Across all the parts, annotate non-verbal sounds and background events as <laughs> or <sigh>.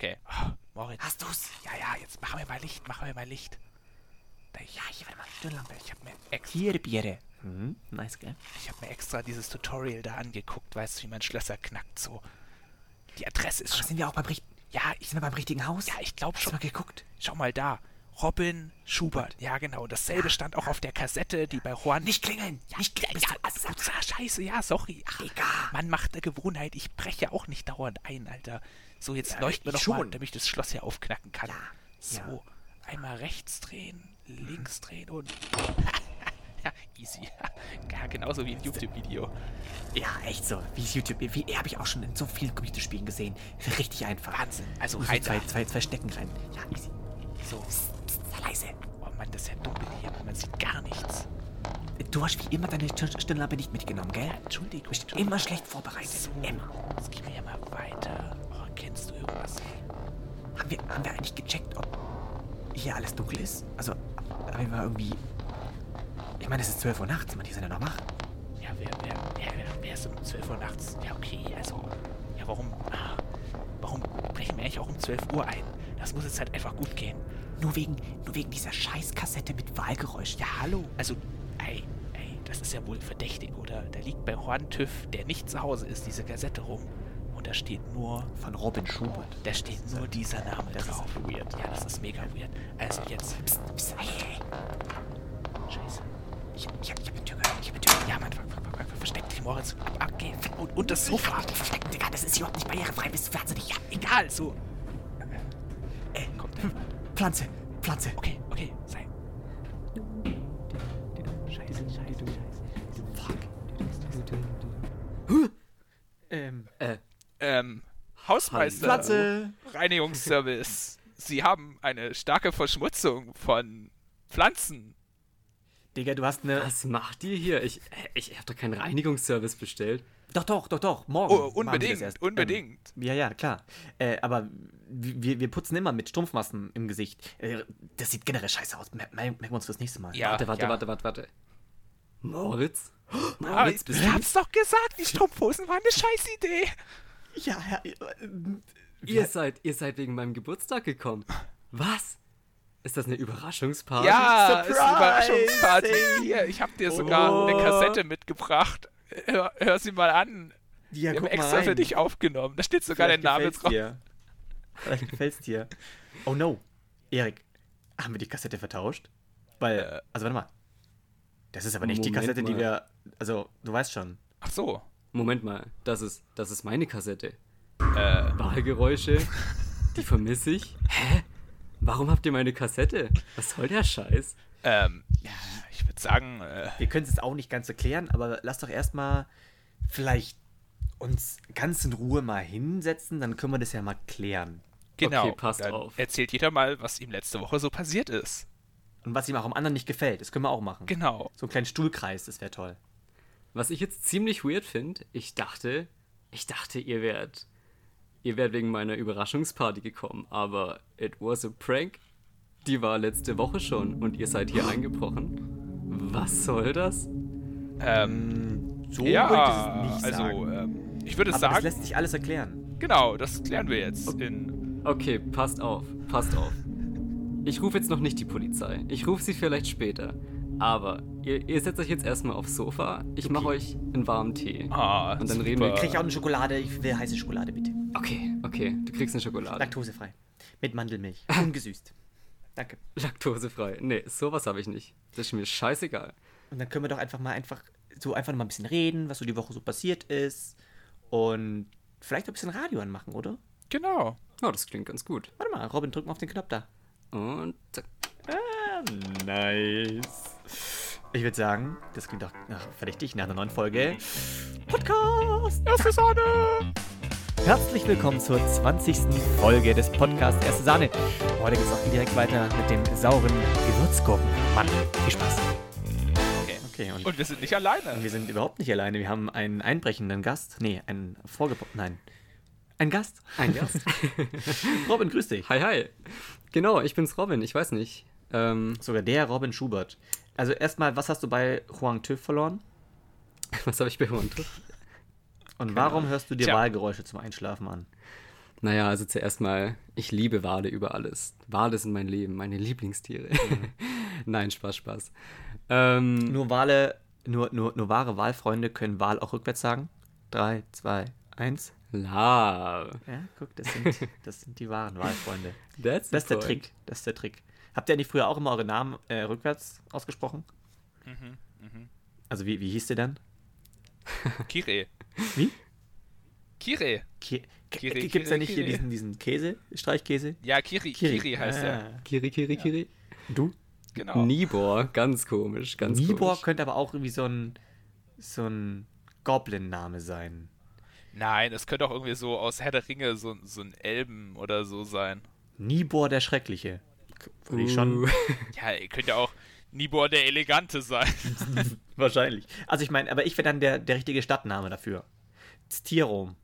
Okay. Oh, Moritz. Hast du's? Ja, ja, jetzt machen wir mal Licht, machen wir mal Licht. Da, ja, hier, warte mal, Stirnlampe. Ich habe mir, extra, Hier, Biere. Mhm, nice, gell? ich hab mir extra dieses Tutorial da angeguckt, weißt du, wie man Schlösser knackt, so. Die Adresse ist Aber schon... sind wir auch beim, richt Ja, ich, sind wir beim richtigen Haus? ja, ich glaube Hast du schon. mal geguckt? Schau mal da. Robin Schubert. Ja, genau. Dasselbe stand auch auf der Kassette, die bei Juan... Nicht klingeln! Ja, nicht ja, klingeln! ja, du- also, ah, scheiße, ja, sorry. Ach, Digga. Man macht eine Gewohnheit. Ich breche auch nicht dauernd ein, Alter. So, jetzt Ja, leuchten wir doch mal, schon. damit ich das Schloss hier aufknacken kann. Ja, So, ja. einmal rechts drehen, links drehen und... <laughs> ja, easy. <laughs> Ja, genauso wie ein YouTube-Video. Ja, echt so. Wie YouTube? Wie habe ich auch schon in so vielen Computerspielen gesehen. <laughs> Richtig einfach. Wahnsinn. Also rein zwei, zwei, zwei Stecken rein. Ja, easy. So. Psst, leise. Oh Mann, das ist ja dunkel hier. Man sieht gar nichts. Du hast wie immer deine Stirn- Stirnlampe nicht mitgenommen, gell? Entschuldigung. Du bist immer schlecht vorbereitet. So, Immer. jetzt gehen wir ja mal weiter. Oh, kennst du irgendwas? Haben wir, haben wir eigentlich gecheckt, ob hier alles dunkel ist? Also, haben wir irgendwie... Ich meine, es ist 12 Uhr nachts, man, die sind ja noch wach. Ja, wer, wer, wer, wer, wer ist um 12 Uhr nachts? Ja, okay, also. Ja, warum. ah, Warum brechen wir eigentlich auch um 12 Uhr ein? Das muss jetzt halt einfach gut gehen. Nur wegen, nur wegen dieser Scheißkassette mit Wahlgeräusch. Ja, hallo. Also, ey, ey, das ist ja wohl verdächtig, oder? Da liegt bei Juan TÜV, der nicht zu Hause ist, diese Kassette rum. Und da steht nur. Von Robin Schubert. Da steht nur dieser Name Das ist drauf. weird. Ja, das ist mega weird. Also jetzt. Psst, psst, hey, hey. Scheiße. Ich, ich, hab- ich hab eine Tür gehört, ich hab eine Tür gehört. Ja, Mann, ver- ver- ver- ver- versteck dich, Moritz. Okay, und, und das Sofa. Nicht verstecken, Digga, das ist überhaupt nicht barrierefrei, bist du wahnsinnig? Ja, Egal, so. äh, Kommt der. Pflanze, Pflanze. Okay, okay, sei. Scheiße, scheiße, scheiße. Ähm, Äh, Ähm, Hausmeister. Pflanze. Reinigungsservice. Sie haben eine starke Verschmutzung von Pflanzen. Digga, du hast eine... was macht ihr hier? Ich, ich habe doch keinen Reinigungsservice bestellt. Doch, doch, doch, doch, morgen. Oh, unbedingt, erst. unbedingt. Ähm, ja, ja, klar. Äh, aber wir, wir putzen immer mit Strumpfmassen im Gesicht. Äh, das sieht generell scheiße aus. Mer merken wir uns das nächste Mal. Ja, warte, warte, ja. warte, warte, warte. Moritz? Ah, Moritz, bist ich du... hab's doch gesagt, die Strumpfhosen waren eine Scheißidee. Ja, ja. äh, Ihr seid, ihr seid wegen meinem Geburtstag gekommen. Was? Ist das eine Überraschungsparty? Ja, Surprise! ist eine Überraschungsparty. Hier, ich hab dir sogar Oh. eine Kassette mitgebracht. Hör, hör sie mal an. Ja, Wir haben extra für dich aufgenommen. Da steht sogar dein Vielleicht Name gefällt's drauf. dir. Vielleicht gefällt's dir. Oh no. Erik, haben wir die Kassette vertauscht? Weil, Äh. also warte mal. Das ist aber nicht die Moment Kassette, die mal. wir. Also, du weißt schon. Ach so. Moment mal, das ist, das ist meine Kassette. Äh, Wahlgeräusche, die vermisse ich. Hä? Warum habt ihr meine Kassette? Was soll der Scheiß? Ähm, ja, ich würde sagen, äh, Wir können es jetzt auch nicht ganz erklären, aber lass doch erstmal vielleicht uns ganz in Ruhe mal hinsetzen, dann können wir das ja mal klären. genau. Okay, passt Dann auf. Erzählt jeder mal, was ihm letzte Woche so passiert ist. Und was ihm auch am anderen nicht gefällt, das können wir auch machen. Genau. So einen kleinen Stuhlkreis, das wäre toll. Was ich jetzt ziemlich weird finde, ich dachte, ich dachte, ihr wärt, ihr wärt wegen meiner Überraschungsparty gekommen, aber it was a prank. Die war letzte Woche schon und ihr seid hier eingebrochen. Was soll das? Ähm, So ja, würde ich es nicht also, sagen. ähm, ich würde aber das sagen, lässt sich alles erklären. genau, das klären wir jetzt in. Okay, passt auf, passt auf. Ich rufe jetzt noch nicht die Polizei. Ich rufe sie vielleicht später. Aber ihr, ihr setzt euch jetzt erstmal aufs Sofa. Ich mache euch einen warmen Tee. Ah, Und dann super. reden wir- Krieg ich auch eine Schokolade? Ich will heiße Schokolade, bitte. Okay, okay, du kriegst eine Schokolade. Laktosefrei. Mit Mandelmilch. <laughs> Ungesüßt. Danke. Laktosefrei. Nee, sowas habe ich nicht. Das ist mir scheißegal. Und dann können wir doch einfach mal einfach so einfach noch mal ein bisschen reden, was so die Woche so passiert ist. Und vielleicht auch ein bisschen Radio anmachen, oder? Genau. Oh, das klingt ganz gut. Warte mal, Robin, drück mal auf den Knopf da. Und zack. Ah, nice. Ich würde sagen, das klingt doch ach, verdächtig nach einer neuen Folge. Podcast! Erste Sahne! Herzlich willkommen zur 20. Folge des Podcasts Erste Sahne. Heute geht es auch direkt weiter mit dem sauren Gewürzgurken. Mann, viel Spaß. Okay. Okay, und, Und wir sind nicht alleine. wir sind überhaupt nicht alleine. Wir haben einen einbrechenden Gast. Nee, einen Vorgebo... Nein. Ein Gast. Ein Gast. <laughs> Robin, grüß dich. hi, hi. Genau, ich bin's Robin. Ich weiß nicht. Ähm, Sogar der Robin Schubert. Also erstmal, was hast du bei Huang TÜV verloren? <laughs> was habe ich bei Huan Und warum hörst du dir Tja. Wahlgeräusche zum Einschlafen an? Naja, also zuerst mal, ich liebe Wale über alles. Wale sind mein Leben, meine Lieblingstiere. <laughs> Nein, Spaß, Spaß. Ähm, Nur Wale, nur, nur, nur wahre Wahlfreunde können Wahl auch rückwärts sagen. Drei, zwei, eins. Love. Ja, guck, das sind, das sind die wahren Wahlfreunde. <laughs> That's the Das ist der. Trick. Das ist der Trick. Habt ihr nicht früher auch immer eure Namen äh, rückwärts ausgesprochen? Mhm, Also wie, wie hieß der dann? Kire. Wie? Kire. Ki Kiri, Gibt es da Kiri, nicht hier Kiri. diesen, diesen Käse, Streichkäse? Ja, Kiri. Kiri, heißt er. Ah. Kiri, Kiri, Kiri. Du? Genau. Nibor, ganz komisch, ganz Nibor komisch. könnte aber auch irgendwie so ein, so ein Goblin-Name sein. Nein, es könnte auch irgendwie so aus Herr der Ringe so, so ein Elben oder so sein. Nibor der Schreckliche. Würde ich schon. Ja, ihr könnt ja auch Nibor der Elegante sein. <laughs> Wahrscheinlich. Also ich meine, aber ich wäre dann der, der richtige Stadtname dafür. Stirom.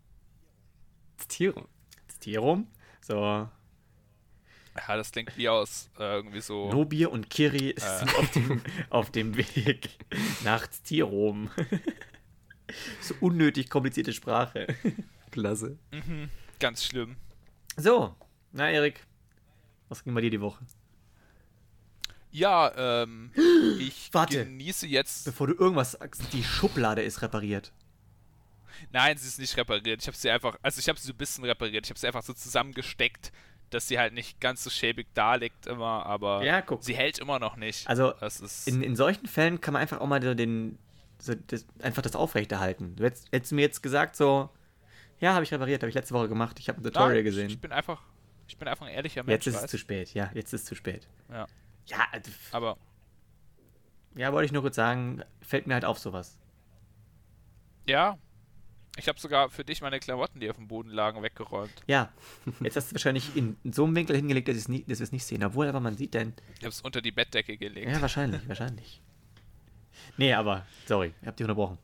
Tiere. Stirom. So. Ja, das klingt wie aus äh, irgendwie so. Nobir und Kiri sind auf, dem, auf dem Weg nach Stirom. so unnötig komplizierte Sprache. Klasse. Mhm, ganz schlimm. So, na Erik, was ging bei dir die Woche? Ja, ähm, <gasps> ich Warte. genieße jetzt. Bevor du irgendwas sagst, die Schublade ist repariert. Nein, sie ist nicht repariert. Ich habe sie einfach, also ich habe sie so ein bisschen repariert. Ich habe sie einfach so zusammengesteckt, dass sie halt nicht ganz so schäbig da liegt immer, aber Ja, guck. sie hält immer noch nicht. Also in, in solchen Fällen kann man einfach auch mal so den, so das, einfach das aufrechterhalten. Du hättest, hättest mir jetzt gesagt so, ja, habe ich repariert, habe ich letzte Woche gemacht, ich habe ein Tutorial Nein, gesehen. Ich, ich bin einfach, ich bin einfach ein ehrlicher Mensch. Jetzt ist es zu spät, ja, jetzt ist es zu spät. Ja. Ja, äh, Aber ja, wollte ich nur kurz sagen, fällt mir halt auf sowas. ja, ich habe sogar für dich meine Klamotten, die auf dem Boden lagen, weggeräumt. Ja, jetzt hast du wahrscheinlich in, in so einem Winkel hingelegt, dass, ich's nie, dass wir es nicht sehen. Obwohl, aber man sieht dann. Ich habe es unter die Bettdecke gelegt. Ja, wahrscheinlich, wahrscheinlich. Nee, aber, sorry, ich hab dich unterbrochen.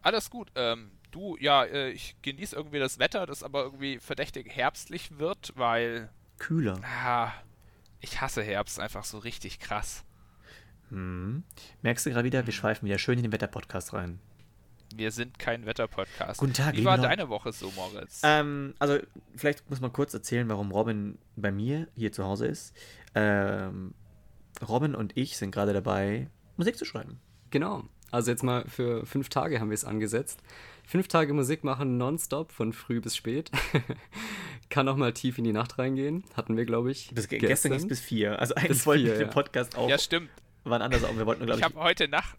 Alles gut. Ähm, du, ja, äh, ich genieße irgendwie das Wetter, das aber irgendwie verdächtig herbstlich wird, weil Kühler. ah, ich hasse Herbst einfach so richtig krass. Hm. Merkst du gerade wieder, wir schweifen wieder schön in den Wetter-Podcast rein. Wir sind kein Wetter-Podcast. Guten Tag, Wie war Leute. deine Woche so, Moritz? Ähm, also, vielleicht muss man kurz erzählen, warum Robin bei mir hier zu Hause ist. Ähm, Robin und ich sind gerade dabei, Musik zu schreiben. Genau. Also jetzt mal für fünf Tage haben wir es angesetzt. Fünf Tage Musik machen nonstop von früh bis spät. <laughs> Kann auch mal tief in die Nacht reingehen. Hatten wir, glaube ich. Bis, gestern ging es bis vier. Also eigentlich Bis wollten vier, wir den ja. Podcast auch, ja, stimmt. waren anders, aber wir wollten, glaube Ich ich, habe heute Nacht,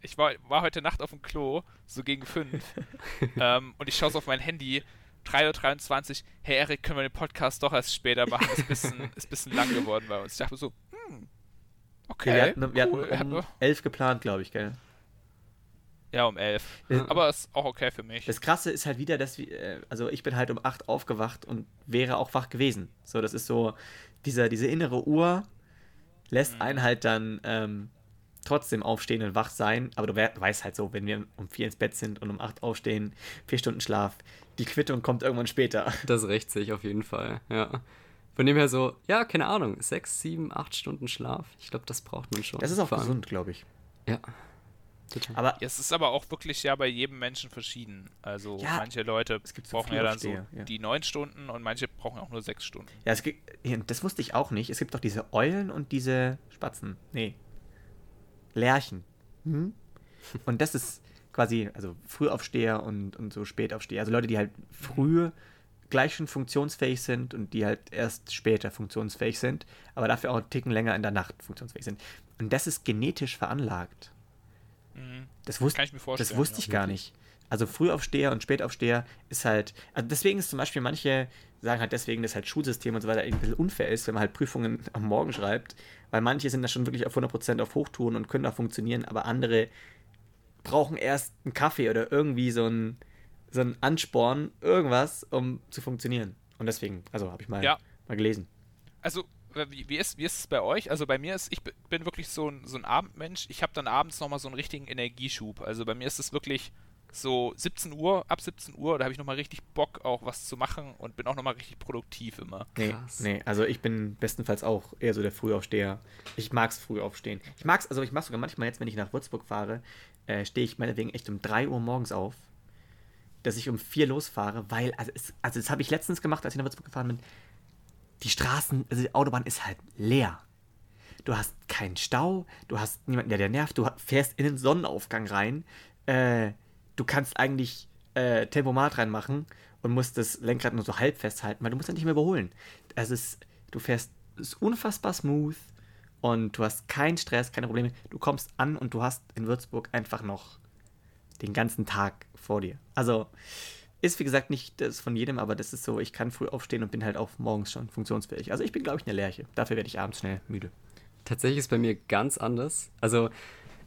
ich war, war heute Nacht auf dem Klo, so gegen fünf, <laughs> ähm, und ich schaue so auf mein Handy, 3.23 Uhr, hey Erik, können wir den Podcast doch erst später machen? Ist ein bisschen, <laughs> ist ein bisschen lang geworden bei uns. Ich dachte so, hm, okay, wir hatten, wir cool. hatten um elf geplant, glaube ich, gell? Ja, um elf. Äh, Aber ist auch okay für mich. Das Krasse ist halt wieder, dass wir, äh, also ich bin halt um 8 aufgewacht und wäre auch wach gewesen. So, das ist so, dieser, diese innere Uhr lässt Mhm. einen halt dann ähm, trotzdem aufstehen und wach sein, aber du we weißt halt so, wenn wir um 4 ins Bett sind und um 8 aufstehen, 4 Stunden Schlaf, die Quittung kommt irgendwann später. <laughs> Das rächt sich auf jeden Fall, ja. Von dem her so, ja, keine Ahnung, sechs, sieben, acht Stunden Schlaf. Ich glaube, das braucht man schon. Das ist auch gesund, glaube ich. Ja. Total. Aber es ist aber auch wirklich ja bei jedem Menschen verschieden. Also Ja, manche Leute gibt so brauchen ja dann so Frühaufsteher, ja. die neun Stunden und manche brauchen auch nur sechs Stunden. ja, es gibt, das wusste ich auch nicht. Es gibt doch diese Eulen und diese Spatzen. Nee. Lerchen. Hm? <laughs> Und das ist quasi, also Frühaufsteher und, und so Spätaufsteher. Also Leute, die halt früh gleich schon funktionsfähig sind und die halt erst später funktionsfähig sind, aber dafür auch einen Ticken länger in der Nacht funktionsfähig sind. Und das ist genetisch veranlagt. Mhm. Das, wusste Kann ich mir vorstellen, Das wusste ja. ich gar nicht. Also Frühaufsteher und Spätaufsteher ist halt, also deswegen ist zum Beispiel manche sagen halt deswegen, dass halt Schulsystem und so weiter ein bisschen unfair ist, wenn man halt Prüfungen <laughs> am Morgen schreibt, weil manche sind da schon wirklich auf 100% auf Hochtouren und können da funktionieren, aber andere brauchen erst einen Kaffee oder irgendwie so ein so ein Ansporn, irgendwas, um zu funktionieren. Und deswegen, also habe ich mal, Ja. mal gelesen. Also, wie, wie, ist, wie ist es bei euch? Also bei mir ist, ich bin wirklich so ein, so ein Abendmensch. Ich habe dann abends nochmal so einen richtigen Energieschub. Also bei mir ist es wirklich so 17 Uhr, ab 17 Uhr, da habe ich nochmal richtig Bock, auch was zu machen und bin auch nochmal richtig produktiv immer. Nee, Krass. nee, also ich bin bestenfalls auch eher so der Frühaufsteher. Ich mag's früh aufstehen. Ich mag's, also ich mach's sogar manchmal jetzt, wenn ich nach Würzburg fahre, äh, stehe ich meinetwegen echt um 3 Uhr morgens auf. dass ich um vier losfahre, weil, also, es, also das habe ich letztens gemacht, als ich nach Würzburg gefahren bin. Die Straßen, also die Autobahn ist halt leer. Du hast keinen Stau, du hast niemanden, der dir nervt, du fährst in den Sonnenaufgang rein, äh, du kannst eigentlich äh, Tempomat reinmachen und musst das Lenkrad nur so halb festhalten, weil du musst ja nicht mehr überholen. Also es, du fährst ist unfassbar smooth und du hast keinen Stress, keine Probleme. Du kommst an und du hast in Würzburg einfach noch den ganzen Tag vor dir. Also ist wie gesagt nicht das von jedem, aber das ist so, ich kann früh aufstehen und bin halt auch morgens schon funktionsfähig. Also ich bin, glaube ich, eine Lerche. Dafür werde ich abends schnell müde. Tatsächlich ist bei mir ganz anders. Also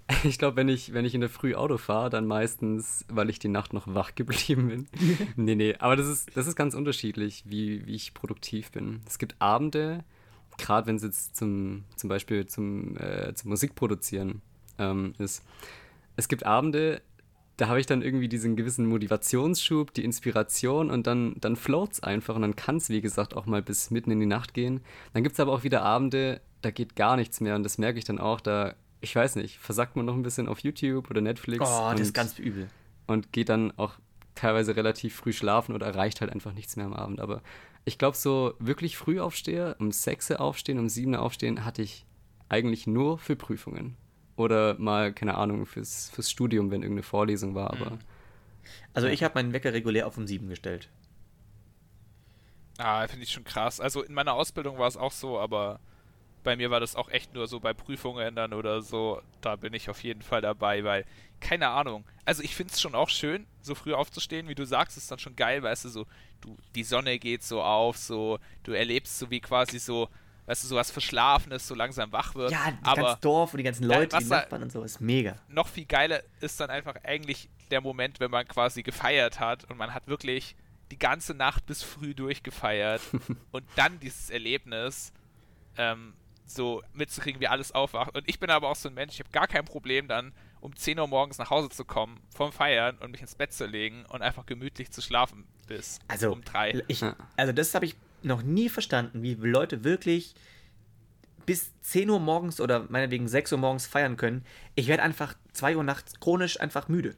<laughs> ich glaube, wenn ich, wenn ich in der Früh Auto fahre, dann meistens, weil ich die Nacht noch wach <laughs> geblieben bin. <laughs> nee, nee, aber das ist, das ist ganz unterschiedlich, wie, wie ich produktiv bin. Es gibt Abende, gerade wenn es jetzt zum, zum Beispiel zum, äh, zum Musikproduzieren ähm, ist. Es gibt Abende, da habe ich dann irgendwie diesen gewissen Motivationsschub, die Inspiration und dann, dann float es einfach und dann kann es, wie gesagt, auch mal bis mitten in die Nacht gehen. Dann gibt es aber auch wieder Abende, da geht gar nichts mehr und das merke ich dann auch, da, ich weiß nicht, versackt man noch ein bisschen auf YouTube oder Netflix. Oh, und, das ist ganz übel. Und geht dann auch teilweise relativ früh schlafen oder erreicht halt einfach nichts mehr am Abend. Aber ich glaube, so wirklich früh aufstehe, um 6 Uhr aufstehen, um 7 Uhr aufstehen, hatte ich eigentlich nur für Prüfungen. Oder mal, keine Ahnung, fürs, fürs Studium, wenn irgendeine Vorlesung war, aber. Also ich habe meinen Wecker regulär auf um 7 gestellt. Ah, finde ich schon krass. Also in meiner Ausbildung war es auch so, aber bei mir war das auch echt nur so bei Prüfungen dann oder so. Da bin ich auf jeden Fall dabei, weil, keine Ahnung. Also ich finde es schon auch schön, so früh aufzustehen, wie du sagst, ist dann schon geil, weißt du, so, du, die Sonne geht so auf, so, du erlebst so wie quasi so, weißt du, so was Verschlafenes so langsam wach wird. Ja, das ganze Dorf und die ganzen Leute, was die da- Nachbarn und so, ist mega. noch viel geiler ist dann einfach eigentlich der Moment, wenn man quasi gefeiert hat und man hat wirklich die ganze Nacht bis früh durchgefeiert <laughs> und dann dieses Erlebnis ähm, so mitzukriegen, wie alles aufwacht. Und ich bin aber auch so ein Mensch, ich habe gar kein Problem dann um 10 Uhr morgens nach Hause zu kommen vom Feiern und mich ins Bett zu legen und einfach gemütlich zu schlafen bis Also, um 3. ich, also das habe ich noch nie verstanden, wie Leute wirklich bis 10 Uhr morgens oder meinetwegen 6 Uhr morgens feiern können. Ich werde einfach 2 Uhr nachts chronisch einfach müde.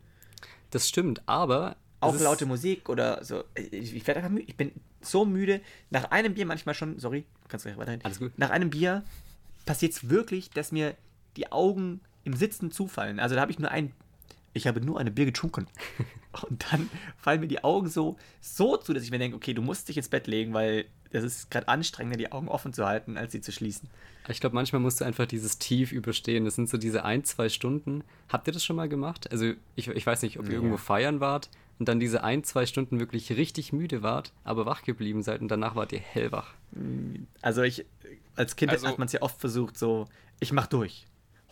Das stimmt, aber. Auch laute Musik oder so. Ich, ich werde einfach müde. Ich bin so müde. Nach einem Bier manchmal schon, sorry, kannst du gleich weiterhin. Alles gut. Nach einem Bier passiert es wirklich, dass mir die Augen im Sitzen zufallen. Also da habe ich nur ein, ich habe nur eine Bier getrunken. <laughs> Und dann fallen mir die Augen so, so zu, dass ich mir denke, okay, du musst dich ins Bett legen, weil das ist gerade anstrengender, die Augen offen zu halten, als sie zu schließen. Ich glaube, manchmal musst du einfach dieses Tief überstehen. Das sind so diese ein, zwei Stunden. Habt ihr das schon mal gemacht? Also, ich, ich weiß nicht, ob ihr Ja. irgendwo feiern wart und dann diese ein, zwei Stunden wirklich richtig müde wart, aber wach geblieben seid und danach wart ihr hellwach. Also ich, als Kind Also- hat man es ja oft versucht, so, ich mach durch.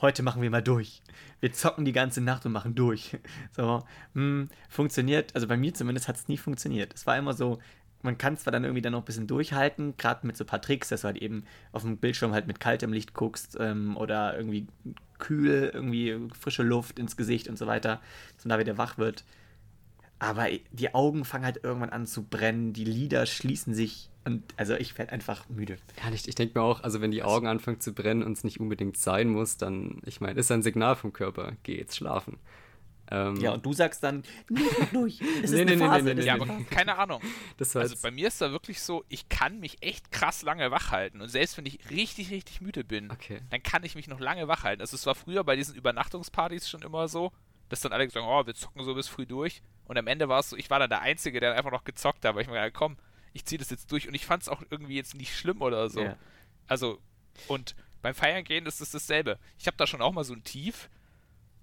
Heute machen wir mal durch. Wir zocken die ganze Nacht und machen durch. So, hm, funktioniert, also bei mir zumindest hat es nie funktioniert. Es war immer so, man kann zwar dann irgendwie dann noch ein bisschen durchhalten, gerade mit so ein paar Tricks, dass du halt eben auf dem Bildschirm halt mit kaltem Licht guckst ähm, oder irgendwie kühl, irgendwie frische Luft ins Gesicht und so weiter, dass man da wieder wach wird. Aber die Augen fangen halt irgendwann an zu brennen, die Lider schließen sich und also ich werde einfach müde. Ja, ich, ich denke mir auch, also wenn die Augen anfangen zu brennen und es nicht unbedingt sein muss, dann, ich meine, ist ein Signal vom Körper, geh jetzt schlafen. Ähm, Ja, und du sagst dann, nee, durch. <laughs> Es Nee, ist nee, eine nee, Phase. nee, nee, ist Ja, aber keine Ahnung. <laughs> das war Also bei mir ist da wirklich so, ich kann mich echt krass lange wach halten. Und selbst wenn ich richtig, richtig müde bin, Okay. dann kann ich mich noch lange wach halten. Also es war früher bei diesen Übernachtungspartys schon immer so, dass dann alle gesagt haben, oh, wir zocken so bis früh durch. Und am Ende war es so, ich war dann der Einzige, der einfach noch gezockt hat, weil ich mir gedacht, komm, ich ziehe das jetzt durch. Und ich fand es auch irgendwie jetzt nicht schlimm oder so. Ja. Also, und beim Feiern gehen ist es dasselbe. Ich habe da schon auch mal so ein Tief,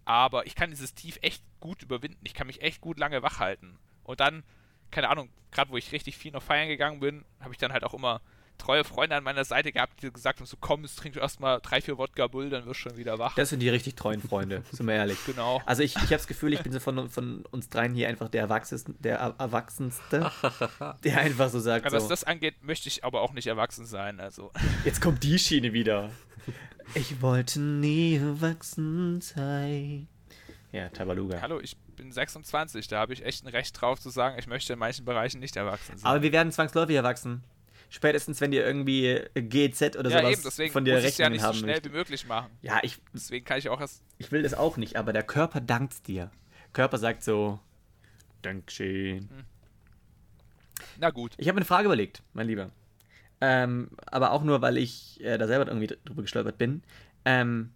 aber ich kann dieses Tief echt gut überwinden. Ich kann mich echt gut lange wach halten. Und dann, keine Ahnung, gerade wo ich richtig viel noch feiern gegangen bin, habe ich dann halt auch immer treue Freunde an meiner Seite gehabt, die gesagt haben, so komm, jetzt trink erstmal drei, vier Wodka Bull, dann wirst du schon wieder wach. Das sind die richtig treuen Freunde, <laughs> sind wir ehrlich. genau. Also ich, ich habe das Gefühl, ich bin so von, von uns dreien hier einfach der Erwachsenste, der Er- Erwachsenste, <laughs> der einfach so sagt, Aber was so, das angeht, möchte ich aber auch nicht erwachsen sein. Also, <laughs> jetzt kommt die Schiene wieder. Ich wollte nie erwachsen sein. Ja, Tabaluga. hallo, ich bin 26, da habe ich echt ein Recht drauf zu sagen, ich möchte in manchen Bereichen nicht erwachsen sein. Aber wir werden zwangsläufig erwachsen. Spätestens, wenn dir irgendwie GZ oder ja, sowas eben, deswegen von dir muss es ja Rechnungen nicht so haben schnell möchte. wie möglich machen. Ja, ich, Deswegen kann ich auch erst ich will das auch nicht, aber der Körper dankt dir. Körper sagt so, Dankeschön. Na gut. Ich habe eine Frage überlegt, mein Lieber. Ähm, aber auch nur, weil ich äh, da selber irgendwie drüber gestolpert bin. Ähm,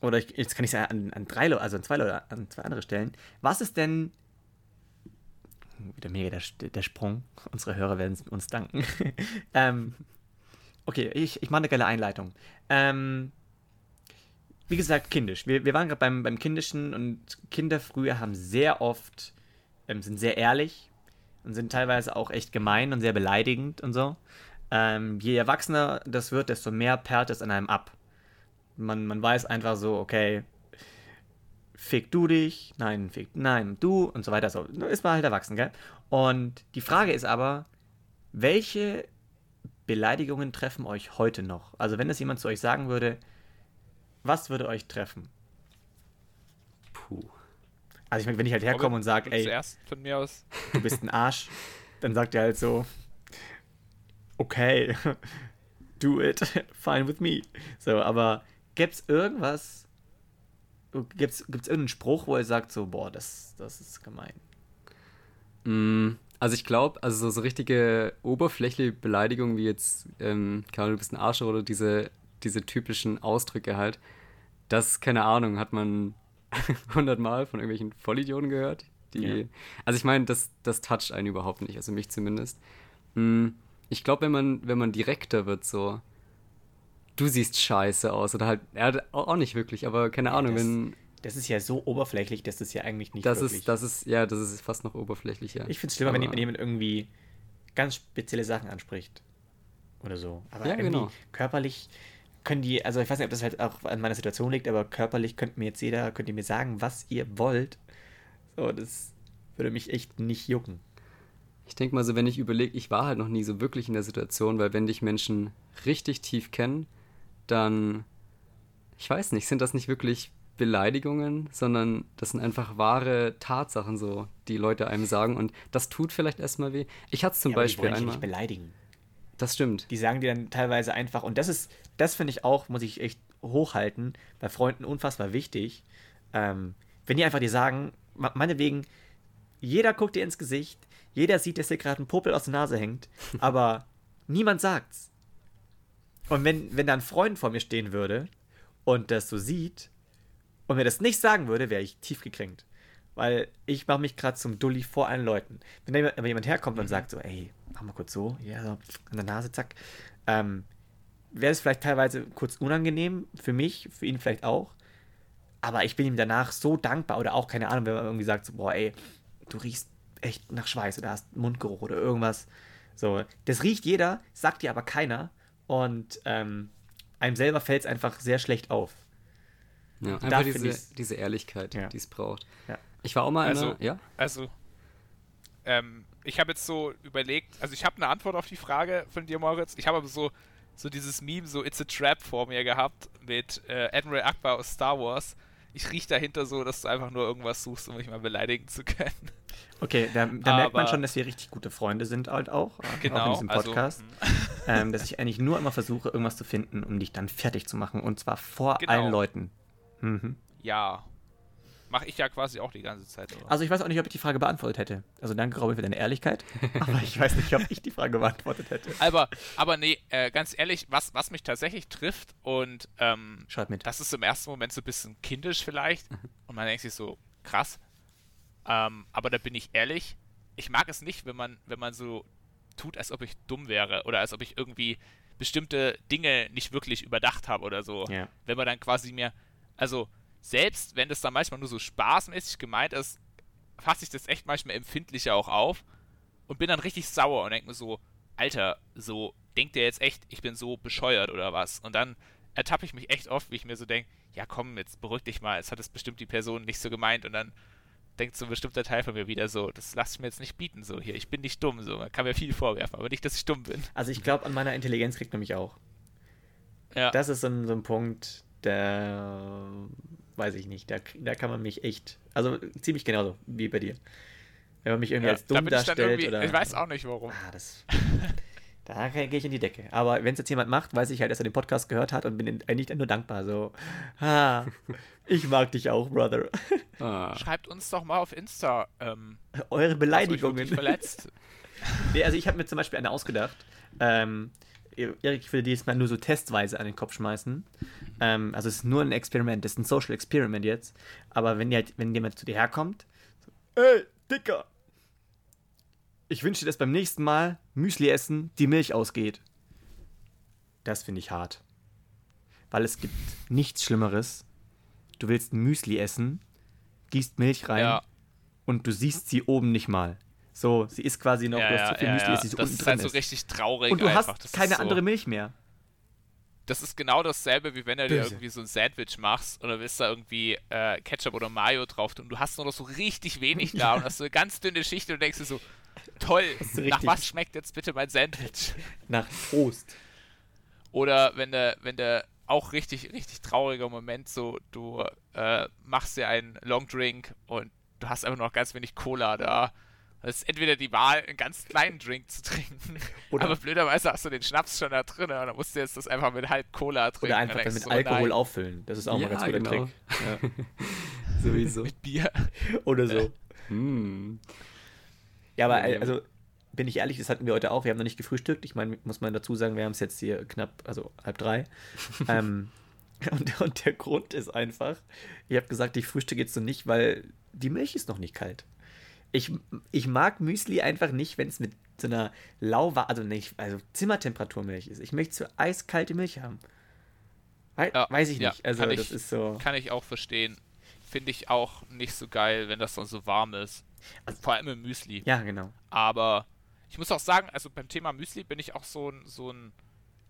oder ich, jetzt kann ich es an, an drei, also an zwei Leute, an zwei andere stellen. Was ist denn wieder mega der, der Sprung. <laughs> Unsere Hörer werden uns danken. <laughs> ähm, okay, ich, ich mache eine geile Einleitung. Ähm, wie gesagt, kindisch. Wir, wir waren gerade beim, beim Kindischen und Kinder früher haben sehr oft, ähm, sind sehr ehrlich und sind teilweise auch echt gemein und sehr beleidigend und so. Ähm, je erwachsener das wird, desto mehr perlt es an einem ab. Man, man weiß einfach so, okay, fick du dich, nein, fick, nein, du und so weiter. So, ist man halt erwachsen, gell? Und die Frage ist aber, welche Beleidigungen treffen euch heute noch? Also, wenn es jemand zu euch sagen würde, was würde euch treffen? Puh. Also, ich meine, wenn ich halt herkomme und sage, ey, zuerst von mir aus. du bist ein Arsch, dann sagt er halt so, okay, <laughs> do it, <laughs> fine with me. So, aber gäbe irgendwas, Gibt es irgendeinen Spruch, wo er sagt so, boah, das, das ist gemein? Mm, also ich glaube, also so, so, richtige oberflächliche Beleidigungen wie jetzt, ähm, keine Ahnung, du bist ein Arsch oder diese, diese typischen Ausdrücke halt, das, keine Ahnung, hat man <laughs> hundertmal von irgendwelchen Vollidioten gehört. Die, ja. Also ich meine, das, das toucht einen überhaupt nicht, also mich zumindest. Mm, ich glaube, wenn man, wenn man direkter wird, so, du siehst scheiße aus. Oder halt, er auch nicht wirklich, aber keine ja, Ahnung, das, wenn. Das ist ja so oberflächlich, dass das ja eigentlich nicht das wirklich... Ist, das ist, ja, das ist fast noch oberflächlicher. Ich finde es schlimmer, wenn, wenn jemand irgendwie ganz spezielle Sachen anspricht. Oder so. Aber ja, irgendwie genau. körperlich können die, also ich weiß nicht, ob das halt auch an meiner Situation liegt, aber körperlich könnte mir jetzt jeder, könnt ihr mir sagen, was ihr wollt. So, das würde mich echt nicht jucken. Ich denke mal so, wenn ich überlege, ich war halt noch nie so wirklich in der Situation, weil wenn dich Menschen richtig tief kennen, dann, ich weiß nicht, sind das nicht wirklich Beleidigungen, sondern das sind einfach wahre Tatsachen so, die Leute einem sagen und das tut vielleicht erstmal weh. Ich hatte es zum ja, Beispiel die einmal. Nicht beleidigen. Das stimmt. Die sagen dir dann teilweise einfach und das ist, das finde ich auch, muss ich echt hochhalten, bei Freunden unfassbar wichtig. Ähm, wenn die einfach dir sagen, meinetwegen, jeder guckt dir ins Gesicht, jeder sieht, dass dir gerade ein Popel aus der Nase hängt, <laughs> aber niemand sagt's. Und wenn, wenn da ein Freund vor mir stehen würde und das so sieht und mir das nicht sagen würde, wäre ich tief gekränkt. Weil ich mache mich gerade zum Dulli vor allen Leuten. Wenn da aber jemand herkommt und mhm. sagt so, ey, mach mal kurz so, ja, so an der Nase, zack, ähm, wäre es vielleicht teilweise kurz unangenehm für mich, für ihn vielleicht auch. Aber ich bin ihm danach so dankbar oder auch, keine Ahnung, wenn man irgendwie sagt, so, boah, ey, du riechst echt nach Schweiß oder hast Mundgeruch oder irgendwas. So, das riecht jeder, sagt dir aber keiner. Und ähm, einem selber fällt es einfach sehr schlecht auf. Ja, einfach diese, diese Ehrlichkeit, ja. die es braucht. Ja. Ich war auch mal also, einer, ja? Also, ähm, ich habe jetzt so überlegt, also ich habe eine Antwort auf die Frage von dir, Moritz. Ich habe aber so, so dieses Meme, so It's a Trap vor mir gehabt mit äh, Admiral Akbar aus Star Wars. Ich rieche dahinter so, dass du einfach nur irgendwas suchst, um mich mal beleidigen zu können. Okay, da, da merkt man schon, dass wir richtig gute Freunde sind halt auch, genau, auch in diesem also, Podcast. Also, <laughs> ähm, dass ich eigentlich nur immer versuche, irgendwas zu finden, um dich dann fertig zu machen. Und zwar vor genau. allen Leuten. Mhm. Ja. Mache ich ja quasi auch die ganze Zeit. Oder? Also ich weiß auch nicht, ob ich die Frage beantwortet hätte. Also danke, Robin, für deine Ehrlichkeit. <laughs> aber ich weiß nicht, ob ich die Frage beantwortet hätte. Aber, aber nee, äh, ganz ehrlich, was, was mich tatsächlich trifft und ähm, das ist im ersten Moment so ein bisschen kindisch vielleicht. und man denkt sich so, krass, ähm, aber da bin ich ehrlich, ich mag es nicht, wenn man, wenn man so tut, als ob ich dumm wäre oder als ob ich irgendwie bestimmte Dinge nicht wirklich überdacht habe oder so. Ja. Wenn man dann quasi mir, also selbst wenn das dann manchmal nur so spaßmäßig gemeint ist, fasse ich das echt manchmal empfindlicher auch auf und bin dann richtig sauer und denke mir so, Alter, so denkt der jetzt echt, ich bin so bescheuert oder was? Und dann ertappe ich mich echt oft, wie ich mir so denke, ja komm, jetzt beruhig dich mal, es hat es bestimmt die Person nicht so gemeint und dann denkt so ein bestimmter Teil von mir wieder so, das lasse ich mir jetzt nicht bieten, so hier, ich bin nicht dumm, so, man kann mir viel vorwerfen, aber nicht, dass ich dumm bin. Also ich glaube, an meiner Intelligenz kriegt man mich auch. Ja. Das ist so ein, so ein Punkt, der, weiß ich nicht, da, da kann man mich echt, also ziemlich genauso wie bei dir. Wenn man mich irgendwie ja, als dumm da darstellt ich oder... Ich weiß auch nicht, warum. Ah, das... Da <laughs> gehe ich in die Decke. Aber wenn es jetzt jemand macht, weiß ich halt, dass er den Podcast gehört hat und bin eigentlich nur dankbar. So, ah, ich mag dich auch, Brother. Ah. Schreibt uns doch mal auf Insta. Ähm, Eure Beleidigungen. wirklich verletzt. Nee, also ich habe mir zum Beispiel eine ausgedacht. Ähm, Erik, ich will die jetzt mal nur so testweise an den Kopf schmeißen. Ähm, also es ist nur ein Experiment, das ist ein Social Experiment jetzt. Aber wenn, halt, wenn jemand zu dir herkommt, so, ey, Dicker, ich wünsche dir, dass beim nächsten Mal Müsli essen die Milch ausgeht. Das finde ich hart. Weil es gibt nichts Schlimmeres. Du willst ein Müsli essen, gießt Milch rein Ja, und du siehst sie oben nicht mal. So, sie ist quasi noch, ja, du hast zu viel ja, Müsli, ja. dass sie so Das unten ist drin halt so richtig traurig Und du einfach. hast Das keine so, andere Milch mehr. Das ist genau dasselbe, wie wenn du dir irgendwie so ein Sandwich machst und dann willst da irgendwie äh, Ketchup oder Mayo drauf und du hast nur noch so richtig wenig da und hast so eine ganz dünne Schicht und denkst dir so, toll, nach was schmeckt jetzt bitte mein Sandwich? Nach Toast. Oder wenn der, wenn der auch richtig, richtig trauriger Moment, so du äh, machst dir einen Long Drink und du hast einfach noch ganz wenig Cola da. Das ist entweder die Wahl, einen ganz kleinen Drink zu trinken, <laughs> Oder- aber blöderweise hast du den Schnaps schon da drin und dann musst du jetzt das einfach mit halb Cola trinken. Oder einfach dann mit du, Alkohol nein, auffüllen. Das ist auch mal ein Ja, ganz guter genau. Trick. <laughs> Sowieso. Mit Bier. Ja. <laughs> Oder so. Hm. Ja, aber Ja, äh, ja. also bin ich ehrlich, das hatten wir heute auch. Wir haben noch nicht gefrühstückt. Ich meine, muss man dazu sagen, wir haben es jetzt hier knapp, also halb drei. ähm, und, und der Grund ist einfach, ich habe gesagt, ich frühstücke jetzt so nicht, weil die Milch ist noch nicht kalt. Ich, ich mag Müsli einfach nicht, wenn es mit so einer lauwarmen, also nicht, also Zimmertemperaturmilch ist. Ich möchte so eiskalte Milch haben. Wei Ja, weiß ich ja, nicht. Also kann das ich- ist so. Kann ich auch verstehen. Finde ich auch nicht so geil, wenn das dann so warm ist. Vor allem im Müsli. Ja, genau. Aber ich muss auch sagen, also beim Thema Müsli bin ich auch so ein, so ein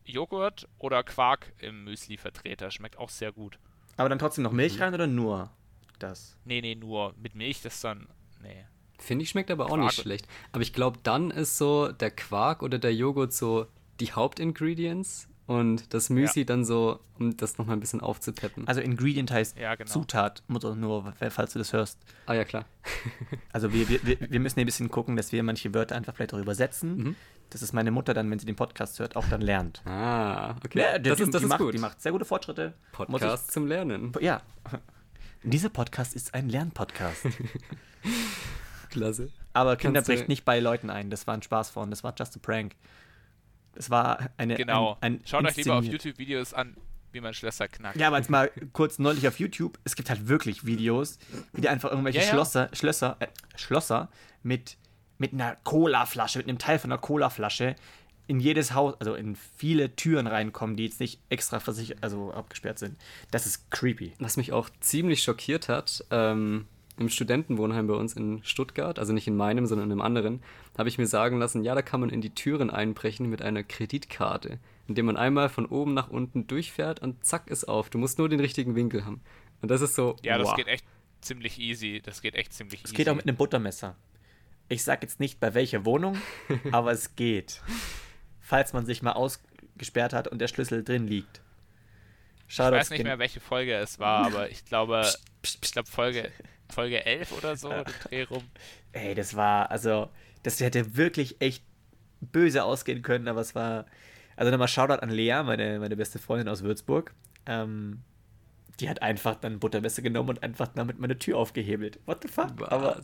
Joghurt oder Quark im Müsli-Vertreter. Schmeckt auch sehr gut. Aber dann trotzdem noch Milch rein oder nur das? Nee, nee, nur mit Milch, das dann. Nee. Finde ich schmeckt aber auch nicht Quark. schlecht. Aber ich glaube, dann ist so der Quark oder der Joghurt so die Hauptingredients und das Müsli dann so, um das nochmal ein bisschen aufzupeppen. Also Ingredient heißt Ja, genau. Zutat, Mutter, nur falls du das hörst. ah ja, klar. <laughs> Also wir, wir, wir müssen ein bisschen gucken, dass wir manche Wörter einfach vielleicht auch übersetzen. Mhm. Dass es meine Mutter dann, wenn sie den Podcast hört, auch dann lernt. Ah, okay. Ja, das die, ist, das die ist macht, gut. Die macht sehr gute Fortschritte. Podcast zum Lernen. Ich, ja. <laughs> Dieser Podcast ist ein Lernpodcast. <laughs> Klasse. Aber Kinder Kannst du- bricht nicht bei Leuten ein. Das war ein Spaß von. Das war just a prank. Das war eine. Genau. Ein, ein Schaut euch lieber auf YouTube-Videos an, wie man Schlösser knackt. Ja, aber jetzt mal <laughs> kurz neulich auf YouTube, es gibt halt wirklich Videos, wie die einfach irgendwelche Ja, ja. Schlosser, Schlösser, äh, Schlosser mit, mit einer Colaflasche, mit einem Teil von einer Colaflasche in jedes Haus, also in viele Türen reinkommen, die jetzt nicht extra versichert, also abgesperrt sind. Das ist creepy. Was mich auch ziemlich schockiert hat, ähm, im Studentenwohnheim bei uns in Stuttgart, also nicht in meinem, sondern in einem anderen, habe ich mir sagen lassen, ja, da kann man in die Türen einbrechen mit einer Kreditkarte, indem man einmal von oben nach unten durchfährt und zack ist auf. Du musst nur den richtigen Winkel haben. Und das ist so. Ja, das wow. geht echt ziemlich easy. Das geht echt ziemlich Es easy. geht auch mit einem Buttermesser. Ich sag jetzt nicht bei welcher Wohnung, <laughs> aber es geht. Falls man sich mal ausgesperrt hat und der Schlüssel drin liegt. ich Schade, weiß nicht mehr, welche Folge es war, aber ich glaube, ich glaube Folge, Folge 11 oder so, den Dreh rum. Ey, das war, also, das hätte wirklich echt böse ausgehen können, aber es war. Also nochmal Shoutout an Lea, meine, meine beste Freundin aus Würzburg. Ähm, die hat einfach dann Buttermesser genommen und einfach damit meine Tür aufgehebelt. What the fuck? Was? Aber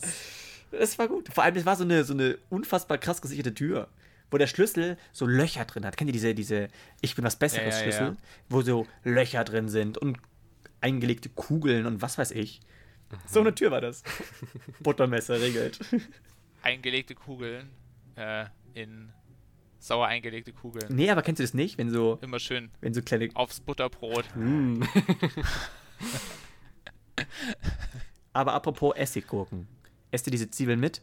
es war gut. Vor allem, es war so eine, so eine unfassbar krass gesicherte Tür, wo der Schlüssel so Löcher drin hat. Kennt ihr diese, diese Ich bin was Besseres Ja, ja, Schlüssel? ja. Wo so Löcher drin sind und eingelegte Kugeln und was weiß ich. <laughs> So eine Tür war das. <laughs> Buttermesser regelt. <laughs> Eingelegte Kugeln äh, in sauer eingelegte Kugeln. Nee, aber kennst du das nicht, wenn so, Immer schön wenn so kleine. aufs Butterbrot. Mm. Aber apropos Essiggurken. Esst ihr diese Zwiebeln mit?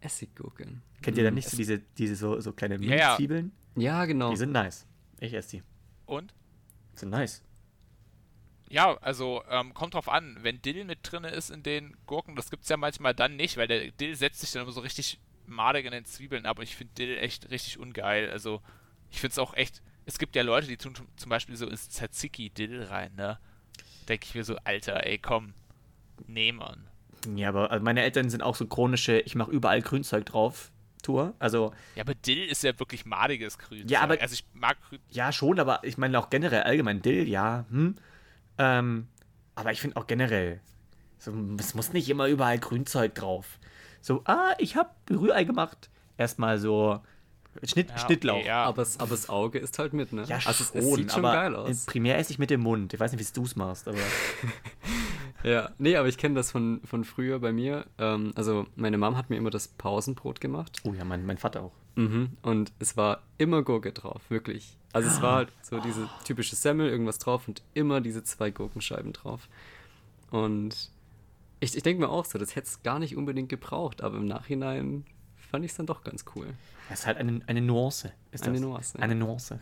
Essiggurken. Kennt ihr dann Mm, nicht so diese, diese so, so kleine Ja, ja. Minzzwiebeln? Ja, genau. Die sind nice. Ich esse die. Und? Die sind nice. Ja, also ähm, kommt drauf an, wenn Dill mit drin ist in den Gurken, das gibt's ja manchmal dann nicht, weil der Dill setzt sich dann immer so richtig madig in den Zwiebeln ab und ich finde Dill echt richtig ungeil. Also ich finde es auch echt, es gibt ja Leute, die tun zum- Beispiel so ins Tzatziki Dill rein, ne? Denke ich mir so, Alter, ey, komm, nee, Mann. Ja, aber also meine Eltern sind auch so chronische, ich mache überall Grünzeug drauf, Textur. Also, Ja, aber Dill ist ja wirklich madiges Grün. Ja, aber- Also ich mag Grün. ja, schon, aber ich meine auch generell allgemein Dill, ja. Hm. Ähm, aber ich finde auch generell, so, es muss nicht immer überall Grünzeug drauf. So, ah, ich habe Rührei gemacht. Erstmal so Schnitt, Ja, Schnittlauch. ja. Aber, das- aber das Auge ist halt mit, ne? Ja, also es, schon, es sieht schon aber geil aus. primär esse ich mit dem Mund. Ich weiß nicht, wie du es machst, aber <laughs> Ja, nee, aber ich kenne das von, von früher bei mir. Ähm, also meine Mom hat mir immer das Pausenbrot gemacht. oh ja, mein, mein Vater auch. Mhm. Und es war immer Gurke drauf, wirklich. Also es war halt so diese typische Semmel, irgendwas drauf und immer diese zwei Gurkenscheiben drauf. Und ich, ich denke mir auch so, das hätte es gar nicht unbedingt gebraucht, aber im Nachhinein fand ich es dann doch ganz cool. Das ist halt eine, eine Nuance. Ist Eine das. Nuance. Eine Nuance.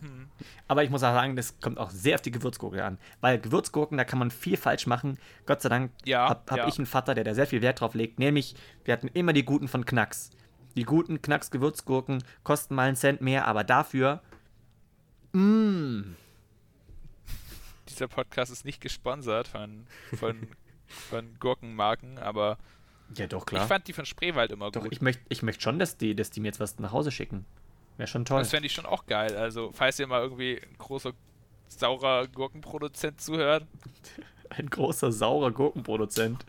Aber ich muss auch sagen, das kommt auch sehr auf die Gewürzgurke an. Weil Gewürzgurken, da kann man viel falsch machen. Gott sei Dank Ja, habe hab ja. ich einen Vater, der da sehr viel Wert drauf legt. Nämlich, wir hatten immer die guten von Knacks. Die guten Knacks-Gewürzgurken kosten mal einen Cent mehr, aber dafür. Mh, Dieser Podcast ist nicht gesponsert von, von, <laughs> von Gurkenmarken, aber ja, doch, ich klar. fand die von Spreewald immer doch, gut. ich möchte ich möcht schon, dass die, dass die mir jetzt was nach Hause schicken. Wäre schon toll. Das fände ich schon auch geil. Also, falls ihr mal irgendwie ein großer, saurer Gurkenproduzent zuhört, <laughs> Ein großer, saurer Gurkenproduzent.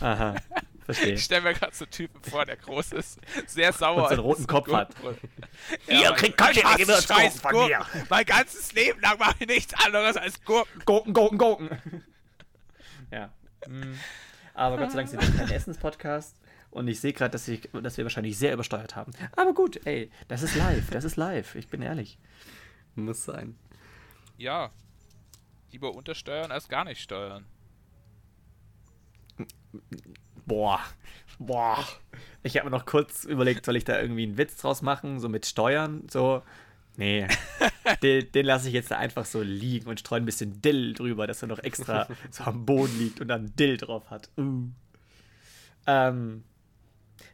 Aha, <laughs> verstehe. ich stelle mir gerade so einen Typen vor, der groß ist, sehr sauer Und so einen roten ist. Kopf hat. Gurkenproduzent. Ihr kriegt keine Gewürzgurken scheiß von Gurken. mir. Mein ganzes Leben lang mache ich nichts anderes als Gurken. Gurken, Gurken, Gurken. <laughs> ja. Mm. Aber Gott sei Dank sind wir kein Essenspodcast. Und ich sehe gerade, dass, ich- dass wir wahrscheinlich sehr übersteuert haben. Aber gut, ey, das ist live. Das ist live. Ich bin ehrlich. Muss sein. Ja, lieber untersteuern als gar nicht steuern. Boah. Boah. Ich habe mir noch kurz überlegt, soll ich da irgendwie einen Witz draus machen, so mit Steuern, so. Nee, <laughs> den, den lasse ich jetzt da einfach so liegen und streue ein bisschen Dill drüber, dass er noch extra <laughs> so am Boden liegt und dann Dill drauf hat. Uh. Ähm,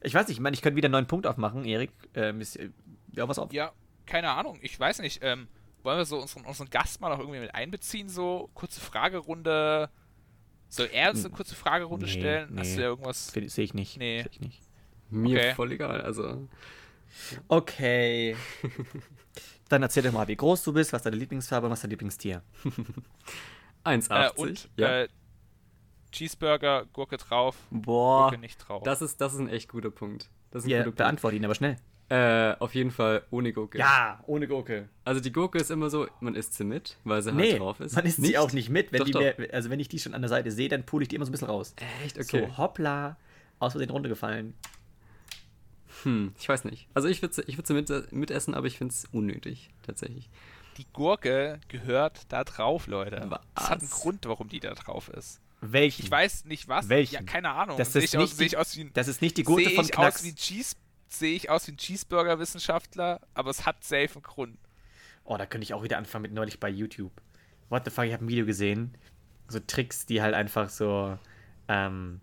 ich weiß nicht, ich meine, ich könnte wieder einen neuen Punkt aufmachen, Erik. Ähm, ist ja was auf? Ja, keine Ahnung, ich weiß nicht. Ähm, wollen wir so unseren, unseren Gast mal noch irgendwie mit einbeziehen? So, kurze Fragerunde. Soll er uns eine kurze Fragerunde Nee, stellen? Hast nee. du da irgendwas? Sehe ich nicht. Nee. Sehe ich nicht. Mir Okay. voll egal. Also, Okay. <laughs> Dann erzähl doch mal, wie groß du bist, was deine Lieblingsfarbe und was dein Lieblingstier. 1,80. <laughs> Äh, und ja. äh, Cheeseburger, Gurke drauf, Boah, Gurke nicht drauf. das ist, das ist ein echt guter Punkt. Das ist ein Ja, guter Punkt. beantworte ihn aber schnell. Äh, auf jeden Fall ohne Gurke. Ja, ohne Gurke. Also die Gurke ist immer so, man isst sie mit, weil sie Nee, halt drauf ist. man isst sie auch nicht mit. Wenn Doch, die doch. Mir, also wenn ich die schon an der Seite sehe, dann pule ich die immer so ein bisschen raus. Echt? Okay. So, hoppla, aus Versehen runtergefallen. Hm, ich weiß nicht. Also ich würde sie, ich würd sie mit, mitessen, aber ich finde es unnötig, tatsächlich. Die Gurke gehört da drauf, Leute. Was? Das hat einen Grund, warum die da drauf ist. Welchen? Ich weiß nicht was. Welchen? Ja, keine Ahnung. Das Sehe ist ich, aus, nicht ich die- aus wie Das ist nicht die Gurke von Knacks. aus wie Cheese, sehe ich aus wie ein Cheeseburger-Wissenschaftler, aber es hat safe einen Grund. Oh, da könnte ich auch wieder anfangen mit neulich bei YouTube. What the fuck, ich habe ein Video gesehen. So Tricks, die halt einfach so ähm,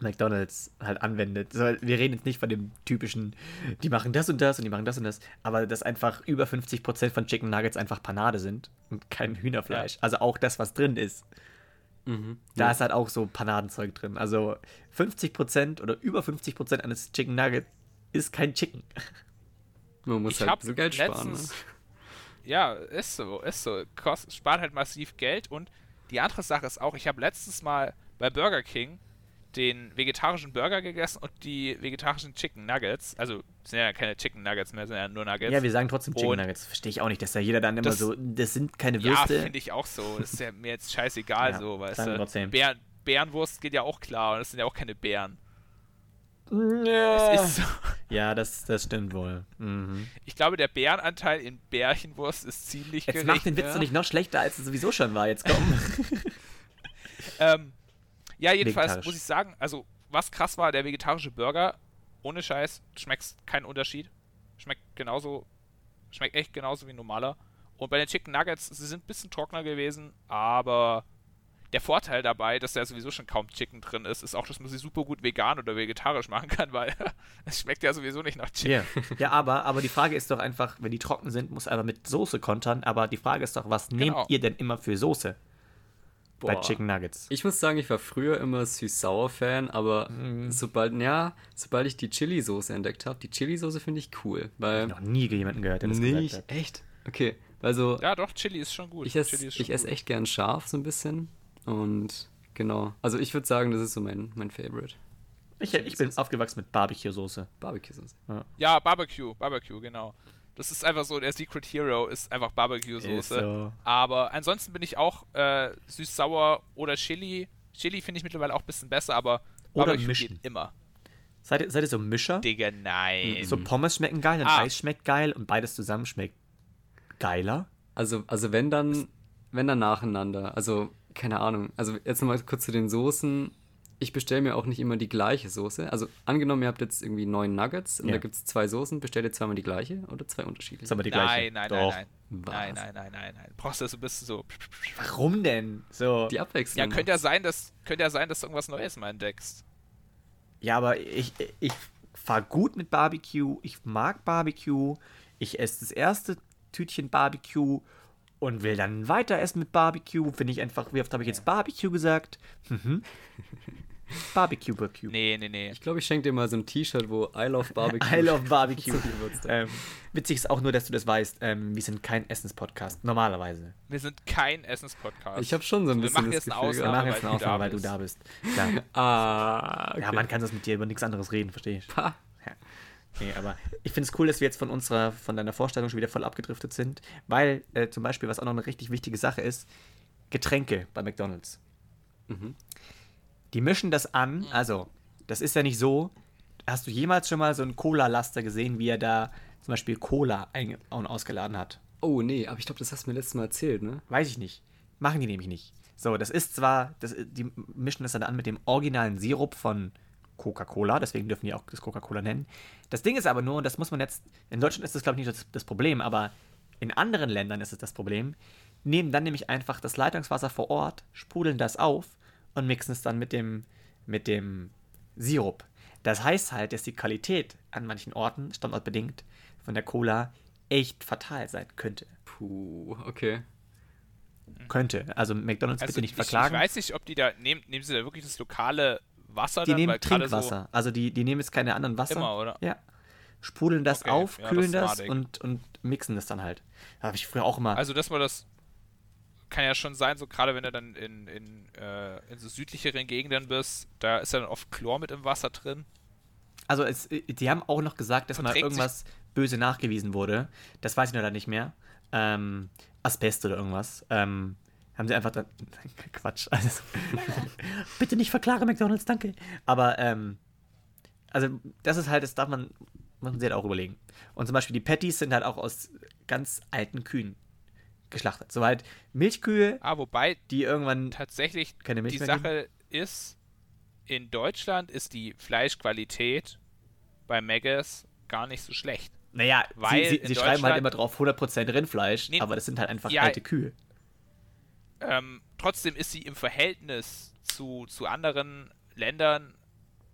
McDonalds halt anwendet. So, wir reden jetzt nicht von dem typischen, die machen das und das und die machen das und das, aber dass einfach über 50% von Chicken Nuggets einfach Panade sind und kein Hühnerfleisch. Also auch das, was drin ist. Mhm. Da ist halt auch so Panadenzeug drin. Also 50% oder über 50% eines Chicken Nuggets ist kein Chicken. Man muss Ich halt so Geld sparen. Ne? letztens, ja, ist so, ist so. Kost, spart halt massiv Geld und die andere Sache ist auch, ich habe letztens mal bei Burger King den vegetarischen Burger gegessen und die vegetarischen Chicken Nuggets. Also sind ja keine Chicken Nuggets mehr, sind ja nur Nuggets. Ja, wir sagen trotzdem Chicken Und- Nuggets. Verstehe ich auch nicht, dass da jeder dann immer Das- so, das sind keine Ja, Würste. finde ich auch so. Das ist ja mir jetzt scheißegal <laughs> Ja, so, weißt du. trotzdem. Bären, Bärenwurst geht ja auch klar und das sind ja auch keine Bären. Ja, Es ist so. <laughs> ja das, das stimmt wohl. Mhm. Ich glaube, der Bärenanteil in Bärchenwurst ist ziemlich Jetzt gering. mach den Witz ne? doch nicht noch schlechter, als es sowieso schon war. Jetzt komm. <laughs> Ähm, ja, jedenfalls muss ich sagen, also was krass war, der vegetarische Burger, ohne Scheiß, schmeckt keinen Unterschied. Schmeckt genauso, schmeckt echt genauso wie ein normaler. Und bei den Chicken Nuggets, sie sind ein bisschen trockener gewesen, aber der Vorteil dabei, dass da sowieso schon kaum Chicken drin ist, ist auch, dass man sie super gut vegan oder vegetarisch machen kann, weil <laughs> es schmeckt ja sowieso nicht nach Chicken. Ja, ja aber, aber die Frage ist doch einfach, wenn die trocken sind, muss einfach mit Soße kontern. Aber die Frage ist doch, was Genau. nehmt ihr denn immer für Soße? bei Boah. Chicken Nuggets. Ich muss sagen, ich war früher immer süß-sauer-Fan, aber Mhm. sobald, ja, sobald ich die Chili-Soße entdeckt habe, die Chili-Soße finde ich cool, weil noch nie jemanden gehört, der das nicht, gesagt hat. echt, okay, also Ja, doch, Chili ist schon gut. ich esse ich gut. echt gern scharf so ein bisschen und genau, also ich würde sagen, das ist so mein mein Favorite Ich, ich bin aufgewachsen mit Barbecue-Soße. Barbecue-Soße. Ja, Barbecue, Barbecue, genau. Das ist einfach so, der Secret Hero ist einfach Barbecue-Soße. So. Aber ansonsten bin ich auch äh, süß-sauer oder Chili. Chili finde ich mittlerweile auch ein bisschen besser, aber Oder Barbecue mischen. geht immer. Seid ihr, seid ihr so Mischer? Digga, nein. So Pommes schmecken geil und Ah. Eis schmeckt geil und beides zusammen schmeckt geiler? Also, also wenn dann, wenn dann nacheinander. Also, keine Ahnung. Also jetzt nochmal kurz zu den Soßen. Ich bestelle mir auch nicht immer die gleiche Soße. Also angenommen, ihr habt jetzt irgendwie neun Nuggets und Ja. da gibt es zwei Soßen, bestellt ihr zweimal die gleiche oder zwei unterschiedliche? Aber die gleiche. nein, nein, Doch. nein, nein. Was? Nein, nein, nein, nein, nein. Brauchst du das so ein bisschen so. Warum denn? So. Die Abwechslung. Ja, könnte ja sein, dass könnte ja sein, dass du irgendwas Neues mal entdeckst. Ja, aber ich, ich fahr gut mit Barbecue. Ich mag Barbecue. Ich esse das erste Tütchen Barbecue und will dann weiter essen mit Barbecue. Finde ich einfach, wie oft habe ich jetzt Barbecue gesagt? Mhm. <laughs> Barbecue, Barbecue. Nee, nee, nee. Ich glaube, ich schenke dir mal so ein T-Shirt, wo I love Barbecue. <laughs> I love <laughs> Barbecue. Ähm, witzig ist auch nur, dass du das weißt. Ähm, wir sind kein Essenspodcast, normalerweise. Wir sind kein Essenspodcast. Ich habe schon so ein Wir bisschen machen das Gefühl Wir Ausnahme. gehabt. machen jetzt weil eine du da Ausnahme, weil du bist. da bist. Klar. Ah, okay. Ja, man kann das mit dir über nichts anderes reden, verstehe ich. Pah. Ja. Nee, aber ich finde es cool, dass wir jetzt von unserer, von deiner Vorstellung schon wieder voll abgedriftet sind, weil äh, zum Beispiel, was auch noch eine richtig wichtige Sache ist, Getränke bei McDonalds. Mhm. Die mischen das an, also, das ist ja nicht so. Hast du jemals schon mal so einen Cola-Laster gesehen, wie er da zum Beispiel Cola ein- und ausgeladen hat? Oh nee, aber ich glaube, das hast du mir letztes Mal erzählt, ne? Weiß ich nicht. Machen die nämlich nicht. So, das ist zwar, das, die mischen das dann an mit dem originalen Sirup von Coca-Cola, deswegen dürfen die auch das Coca-Cola nennen. Das Ding ist aber nur, und das muss man jetzt, in Deutschland ist das glaube ich nicht das, das Problem, aber in anderen Ländern ist es das Problem, nehmen dann nämlich einfach das Leitungswasser vor Ort, sprudeln das auf und mixen es dann mit dem, mit dem Sirup. Das heißt halt, dass die Qualität an manchen Orten, standortbedingt, von der Cola echt fatal sein könnte. Puh, okay. Könnte. Also McDonalds Also bitte nicht ich, verklagen. Ich weiß nicht, ob die da nehmen, nehmen sie da wirklich das lokale Wasser die dann, nehmen Trinkwasser. also die, die nehmen jetzt keine anderen Wasser. Immer, oder? Ja. Sprudeln das Okay, auf, ja, das kühlen das, smart, und, und mixen das dann halt. Da habe ich früher auch immer. So, also dass man das kann ja schon sein, so gerade wenn du dann in, in, äh, in so südlicheren Gegenden bist, da ist ja dann oft Chlor mit im Wasser drin. Also es, die haben auch noch gesagt, dass mal Verträgt irgendwas böse nachgewiesen wurde. Das weiß ich nur leider nicht mehr. Ähm, Asbest oder irgendwas. Ähm, haben sie einfach dann. <laughs> Quatsch. Also, <laughs> bitte nicht verklage McDonalds, danke. Aber ähm, also das ist halt, das darf man, muss man sich halt auch überlegen. Und zum Beispiel die Patties sind halt auch aus ganz alten Kühen geschlachtet. So halt Milchkühe, Ah, wobei die irgendwann tatsächlich Keine Milch die mehr geben? Sache ist, in Deutschland ist die Fleischqualität bei Megas gar nicht so schlecht. Naja, Weil sie, sie, sie schreiben halt immer drauf 100% Rindfleisch, Nee, aber das sind halt einfach ja, alte Kühe. Ähm, trotzdem ist sie im Verhältnis zu, zu anderen Ländern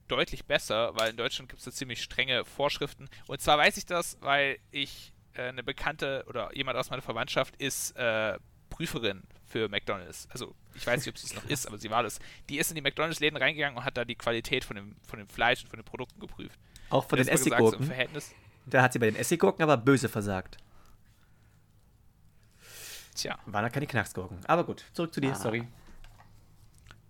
deutlich besser, weil in Deutschland gibt es da ziemlich strenge Vorschriften. Und zwar weiß ich das, weil ich äh, eine Bekannte oder jemand aus meiner Verwandtschaft ist äh, Prüferin für McDonalds. Also ich weiß nicht, ob sie es noch ist, aber sie war das. Die ist in die McDonalds-Läden reingegangen und hat da die Qualität von dem, von dem Fleisch und von den Produkten geprüft. Auch von den so Essiggurken. Verhältnis, Da hat sie bei den Essiggurken aber böse versagt. Tja. Waren da keine Knacksgurken. Aber gut, zurück zu dir, Ah. sorry.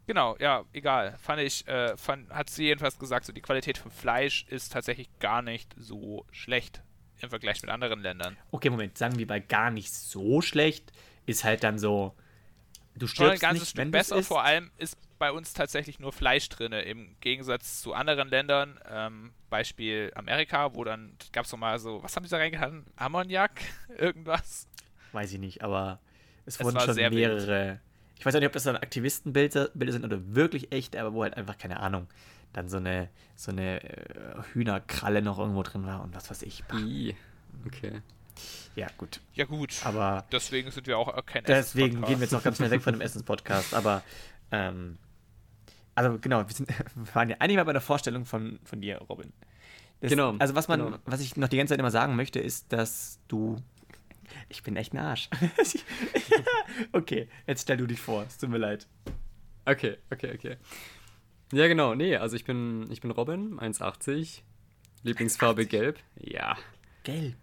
Genau, ja, egal. Fand ich, äh, fand, hat sie jedenfalls gesagt, so die Qualität vom Fleisch ist tatsächlich gar nicht so schlecht im Vergleich mit anderen Ländern. Okay, Moment, sagen wir bei gar nicht so schlecht, ist halt dann so, du Schon ein stirbst ganzes nicht, Stück wenn besser, vor allem ist bei uns tatsächlich nur Fleisch drin, im Gegensatz zu anderen Ländern. Ähm, Beispiel Amerika, wo dann gab es mal so, was haben die da reingehauen? Ammoniak? <laughs> Irgendwas? Weiß ich nicht, aber es Es wurden schon sehr wild. mehrere. Ich weiß auch nicht, ob das dann Aktivistenbilder Bilder sind oder wirklich echt, aber wo halt einfach, keine Ahnung, dann so eine, so eine äh, Hühnerkralle noch irgendwo drin war und was weiß ich. Bah. I. Okay. Ja, gut. Ja gut, Aber deswegen sind wir auch kein deswegen gehen wir jetzt noch ganz schnell weg von dem Essenspodcast. Aber, ähm, also genau, wir, sind, <laughs> wir waren ja eigentlich mal bei der Vorstellung von, von dir, Robin. Das, Genau, Also was man, genau. was ich noch die ganze Zeit immer sagen möchte, ist, dass du Ich bin echt ein Arsch. <laughs> okay, jetzt stell du dich vor. Es tut mir leid. Okay, okay, okay. Ja, genau. Nee, also ich bin, ich bin Robin, 1,80. Lieblingsfarbe gelb. Ja. Gelb.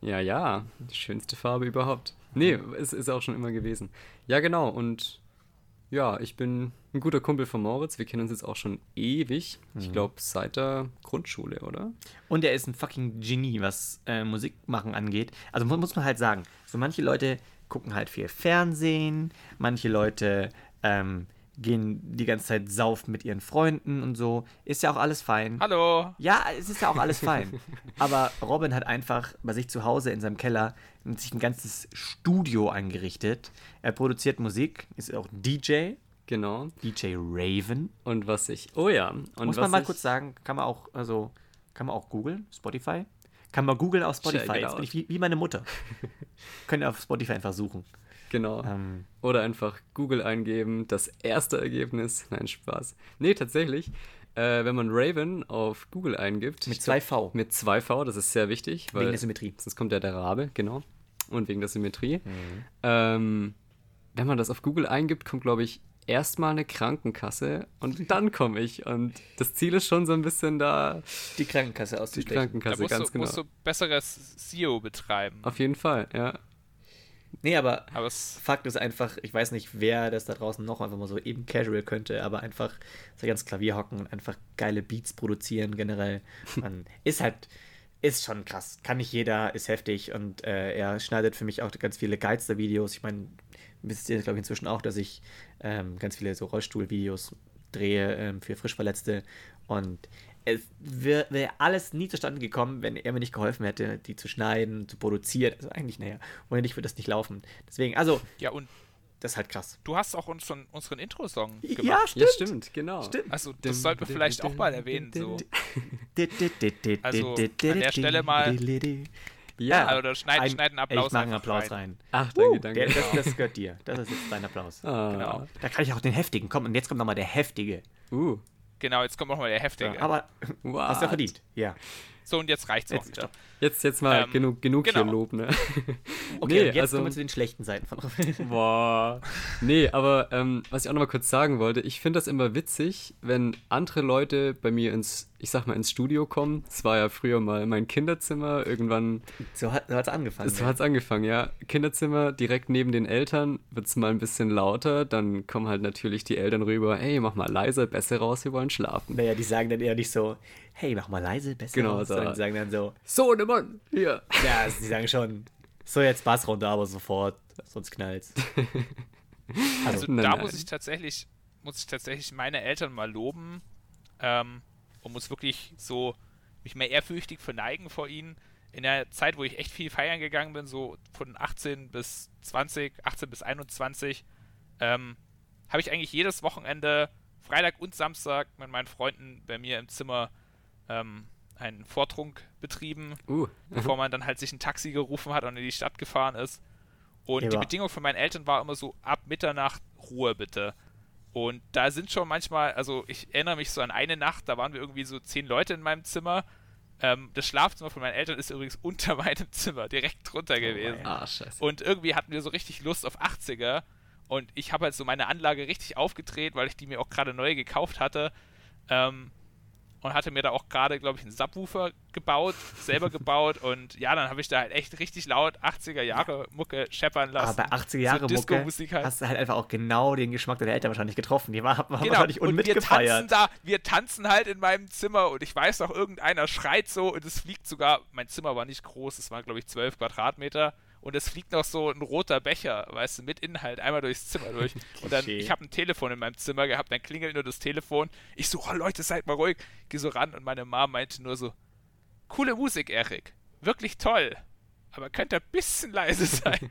Ja, ja. Die schönste Farbe überhaupt. Nee, es ist auch schon immer gewesen. Ja, genau. Und ja, ich bin ein guter Kumpel von Moritz. Wir kennen uns jetzt auch schon ewig. Ich glaube, seit der Grundschule, oder? Und er ist ein fucking Genie, was äh, Musik machen angeht. Also mu muss man halt sagen, so manche Leute gucken halt viel Fernsehen, manche Leute ähm, gehen die ganze Zeit saufen mit ihren Freunden und so. Ist ja auch alles fein. Hallo. Ja, es ist ja auch alles fein. <laughs> Aber Robin hat einfach bei sich zu Hause in seinem Keller sich ein ganzes Studio eingerichtet. Er produziert Musik, ist auch DJ, Genau. DJ Raven. Und was ich. Oh ja. Und Muss was man mal ich, kurz sagen, kann man auch, also, kann man auch googeln, Spotify? Kann man googeln auf Spotify. Jetzt out. bin ich wie, wie meine Mutter. <laughs> Könnt ihr auf Spotify einfach suchen. Genau. Ähm, Oder einfach Google eingeben, das erste Ergebnis. Nein, Spaß. Nee, tatsächlich. Äh, wenn man Raven auf Google eingibt. Mit ich glaub, zwei V. Mit zwei V, das ist sehr wichtig. Weil wegen der Symmetrie. Sonst kommt ja der Rabe, genau. Und wegen der Symmetrie. Mhm. Ähm, wenn man das auf Google eingibt, kommt, glaube ich, erstmal eine Krankenkasse und <laughs> dann komme ich. Und das Ziel ist schon so ein bisschen da, Die Krankenkasse die auszustechen. Da Krankenkasse, musst, ganz du, genau. musst du besseres SEO betreiben. Auf jeden Fall, ja. Nee, aber Aber Fakt ist einfach, ich weiß nicht, wer das da draußen noch einfach mal so eben casual könnte, aber einfach so ganz Klavier hocken und einfach geile Beats produzieren generell. Man <laughs> ist halt, ist schon krass. Kann nicht jeder, ist heftig und äh, er schneidet für mich auch ganz viele Geister-Videos. Ich meine, wisst ihr, glaube ich, inzwischen auch, dass ich ähm, ganz viele so Rollstuhl-Videos drehe ähm, für Frischverletzte und es wäre wär alles nie zustande gekommen, wenn er mir nicht geholfen hätte, die zu schneiden, zu produzieren. Also eigentlich, naja, ohne dich würde das nicht laufen. Deswegen, also, ja, und das ist halt krass. du hast auch unseren, unseren Intro-Song gemacht. Ja, stimmt. Ja, stimmt, genau. Stimmt. Also, das sollten wir vielleicht auch mal erwähnen. So. Also, an der Stelle mal- Ja, Also, da schneid, Ein- schneid einen Applaus, ich mache einen Applaus rein. Ach, danke, Uh, danke. Der, das, das gehört dir. Das ist jetzt dein Applaus. Ah, Genau. Da kann ich auch den heftigen. Komm, und jetzt kommt nochmal der heftige. Uh, Genau, jetzt kommt nochmal der heftige. Aber What? hast du ja verdient. Ja. So, und jetzt reicht's auch Jetzt, wieder. stopp. jetzt, jetzt mal Ähm, genug, genug genau. hier Lob, ne? Okay, Nee, jetzt also- kommen wir zu den schlechten Seiten von Robin. Boah. <laughs> Nee, aber ähm, was ich auch noch mal kurz sagen wollte, ich finde das immer witzig, wenn andere Leute bei mir ins, ich sag mal, ins Studio kommen. Das war ja früher mal mein Kinderzimmer, irgendwann, So hat es angefangen. so hat's angefangen, ja. Kinderzimmer, direkt neben den Eltern, wird's mal ein bisschen lauter, dann kommen halt natürlich die Eltern rüber, hey, mach mal leiser, besser raus, wir wollen schlafen. Naja, die sagen dann eher nicht so, hey, mach mal leise, besser. Genau, so. die sagen dann so, So, ne Mann, hier. ja, also die sagen schon, so jetzt Bass runter, aber sofort, sonst knallt's. <laughs> Also Nein, da nein. muss ich tatsächlich, muss ich tatsächlich meine Eltern mal loben ähm, und muss wirklich so mich mehr ehrfürchtig verneigen vor ihnen. In der Zeit, wo ich echt viel feiern gegangen bin, so von 18 bis 20, 18 bis 21, ähm, habe ich eigentlich jedes Wochenende, Freitag und Samstag, mit meinen Freunden bei mir im Zimmer ähm, einen Vortrunk betrieben Uh, bevor man dann halt sich ein Taxi gerufen hat und in die Stadt gefahren ist. Und Ja, die Bedingung von meinen Eltern war immer so, ab Mitternacht Ruhe bitte. Und da sind schon manchmal, also ich erinnere mich so an eine Nacht, da waren wir irgendwie so zehn Leute in meinem Zimmer. Ähm, das Schlafzimmer von meinen Eltern ist übrigens <laughs> unter meinem Zimmer, direkt drunter gewesen. ah, scheiße. Und irgendwie hatten wir so richtig Lust auf 80er. Und ich habe halt so meine Anlage richtig aufgedreht, weil ich die mir auch gerade neu gekauft hatte. Ähm, und hatte mir da auch gerade, glaube ich, einen Subwoofer gebaut, selber gebaut. <laughs> Und ja, dann habe ich da halt echt richtig laut 80er Jahre Mucke scheppern lassen. Aber bei 80er Jahre so Mucke halt. hast du halt einfach auch genau den Geschmack deiner Eltern wahrscheinlich getroffen. Die haben Genau, wahrscheinlich und wir tanzen unmitgefeiert. da, wir tanzen halt in meinem Zimmer und ich weiß noch, irgendeiner schreit so und es fliegt sogar, mein Zimmer war nicht groß, es waren glaube ich 12 Quadratmeter und es fliegt noch so ein roter Becher, weißt du, mit Inhalt einmal durchs Zimmer durch. <laughs> Und dann, ich habe ein Telefon in meinem Zimmer gehabt, dann klingelt nur das Telefon. Ich so, oh Leute, seid mal ruhig. Geh so ran und meine Mom meinte nur so, coole Musik, Erik. Wirklich toll. Aber könnt ihr ein bisschen leise <laughs> sein?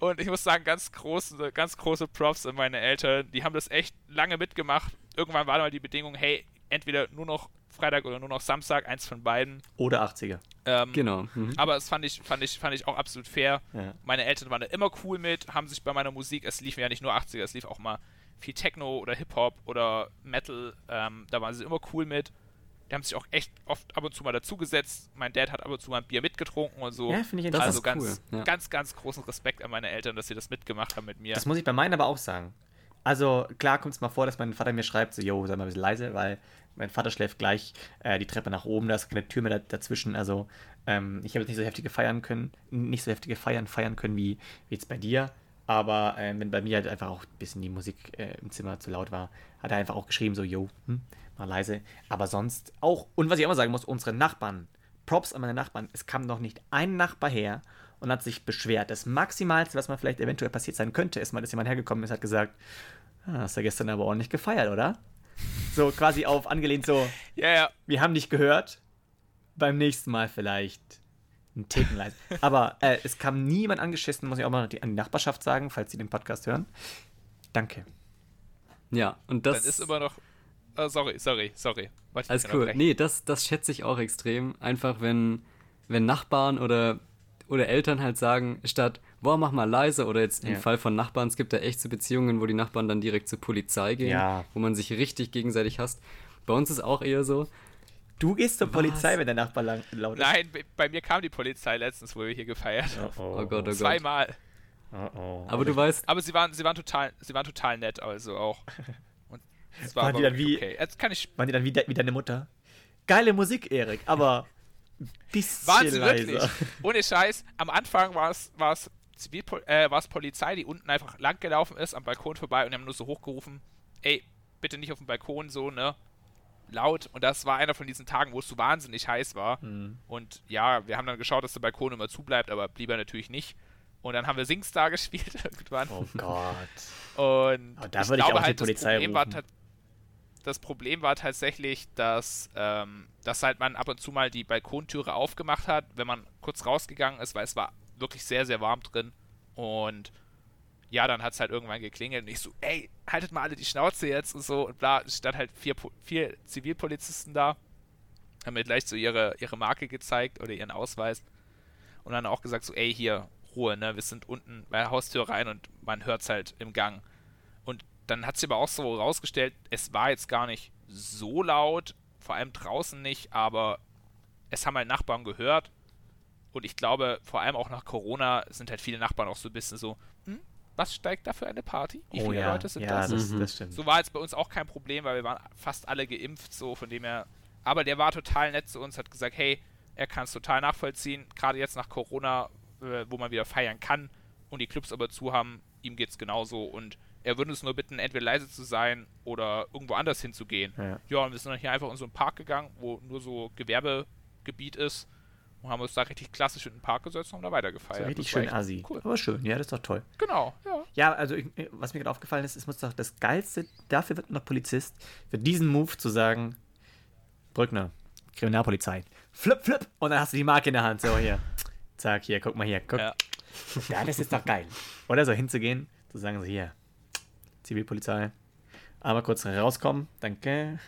Und ich muss sagen, ganz große, ganz große Props an meine Eltern. Die haben das echt lange mitgemacht. Irgendwann war mal die Bedingung, hey, entweder nur noch Freitag oder nur noch Samstag, eins von beiden. Oder 80er. Ähm, Genau. Mhm. Aber es fand ich, fand ich, fand ich auch absolut fair. Ja. Meine Eltern waren da immer cool mit, haben sich bei meiner Musik, es liefen ja nicht nur 80er, es lief auch mal viel Techno oder Hip-Hop oder Metal, ähm, da waren sie immer cool mit. Die haben sich auch echt oft ab und zu mal dazugesetzt. Mein Dad hat ab und zu mal ein Bier mitgetrunken und so. Ja, finde ich Das also ganz, cool, ja. ganz, ganz großen Respekt an meine Eltern, dass sie das mitgemacht haben mit mir. Das muss ich bei meinen aber auch sagen. Also, klar kommt es mal vor, dass mein Vater mir schreibt, so, yo, sei mal ein bisschen leise, weil mein Vater schläft gleich äh, die Treppe nach oben, da ist keine Tür mehr da, dazwischen. Also, ähm, ich habe jetzt nicht so heftige feiern können, nicht so heftige Feiern feiern können wie, wie jetzt bei dir. Aber ähm, wenn bei mir halt einfach auch ein bisschen die Musik äh, im Zimmer zu laut war, hat er einfach auch geschrieben, so, yo, hm, mal leise. Aber sonst auch, und was ich auch mal sagen muss, unsere Nachbarn, Props an meine Nachbarn, es kam noch nicht ein Nachbar her und hat sich beschwert. Das Maximalste, was mal vielleicht eventuell passiert sein könnte, ist mal, dass jemand hergekommen ist, hat gesagt, ah, hast du gestern aber ordentlich gefeiert, oder? So quasi auf angelehnt so, ja, ja. wir haben dich gehört, beim nächsten Mal vielleicht einen Ticken leise. Aber äh, es kam niemand angeschissen, muss ich auch mal an die Nachbarschaft sagen, falls sie den Podcast hören. Danke. Ja, und das Dann ist immer noch. Oh, sorry, sorry, sorry. Alles cool. unterbrechen. Nee, das, das schätze ich auch extrem. Einfach, wenn, wenn Nachbarn oder, oder Eltern halt sagen, statt, boah, mach mal leise, oder jetzt im Ja. Fall von Nachbarn, es gibt ja echt so Beziehungen, wo die Nachbarn dann direkt zur Polizei gehen, Ja. wo man sich richtig gegenseitig hasst. Bei uns ist auch eher so, Du gehst zur Was? Polizei, wenn der Nachbar lang, laut ist. Nein, bei- mir kam die Polizei letztens, wo wir hier gefeiert haben. Oh, oh Gott, oh Gott. Zweimal. Oh, oh. Aber du weißt, Aber sie waren, sie waren total, sie waren total nett, also auch. <laughs> Und es war Waren die dann wie- okay. Jetzt kann ich. Waren die dann wie, de wie deine Mutter? Geile Musik, Erik, aber <laughs> bisschen Waren sie leiser. wirklich? Ohne Scheiß. Am Anfang war es, war es Zivilpol äh, war es Polizei, die unten einfach lang gelaufen ist, am Balkon vorbei und die haben nur so hochgerufen, ey, bitte nicht auf dem Balkon so, ne? Laut. Und das war einer von diesen Tagen, wo es so wahnsinnig heiß war. Mhm. Und ja, wir haben dann geschaut, dass der Balkon immer zu bleibt, aber blieb er natürlich nicht. Und dann haben wir Singstar <laughs> gespielt irgendwann. Oh Gott. Und Aber da würde ich auch die das Polizei Problem war rufen. ta- das Problem war tatsächlich, dass, ähm, dass halt man ab und zu mal die Balkontüre aufgemacht hat, wenn man kurz rausgegangen ist, weil es war wirklich sehr, sehr warm drin. Und ja, dann hat es halt irgendwann geklingelt und ich so, ey, haltet mal alle die Schnauze jetzt und so. Und bla, stand halt vier, vier Zivilpolizisten da, haben mir gleich so ihre, ihre Marke gezeigt oder ihren Ausweis. Und dann auch gesagt so, ey, hier, Ruhe, ne, wir sind unten bei der Haustür rein und man hört es halt im Gang. Und dann hat sich aber auch so rausgestellt, es war jetzt gar nicht so laut, vor allem draußen nicht, aber es haben halt Nachbarn gehört. Und ich glaube, vor allem auch nach Corona sind halt viele Nachbarn auch so ein bisschen so, hm, was steigt da für eine Party? Wie oh viele ja, Leute sind ja, das? das, Mhm. das. So war jetzt bei uns auch kein Problem, weil wir waren fast alle geimpft, so von dem her. Aber der war total nett zu uns, hat gesagt, hey, er kann es total nachvollziehen, gerade jetzt nach Corona, äh, wo man wieder feiern kann und die Clubs aber zu haben, ihm geht's genauso und er würde uns nur bitten, entweder leise zu sein oder irgendwo anders hinzugehen. Ja. Ja, und wir sind dann hier einfach in so einen Park gegangen, wo nur so Gewerbegebiet ist und haben uns da richtig klassisch in den Park gesetzt und haben da weitergefeiert. So richtig schön assi. Cool. Aber schön, ja, das ist doch toll. Genau, ja. Ja, also ich, was mir gerade aufgefallen ist, es muss doch das Geilste, dafür wird man noch Polizist, für diesen Move zu sagen, Brückner, Kriminalpolizei, flip, flip, und dann hast du die Marke in der Hand, so hier, zack, hier, guck mal hier, guck. Ja. Ja, das ist doch geil. Oder so hinzugehen, zu sagen, so hier, Zivilpolizei, einmal kurz rauskommen, danke.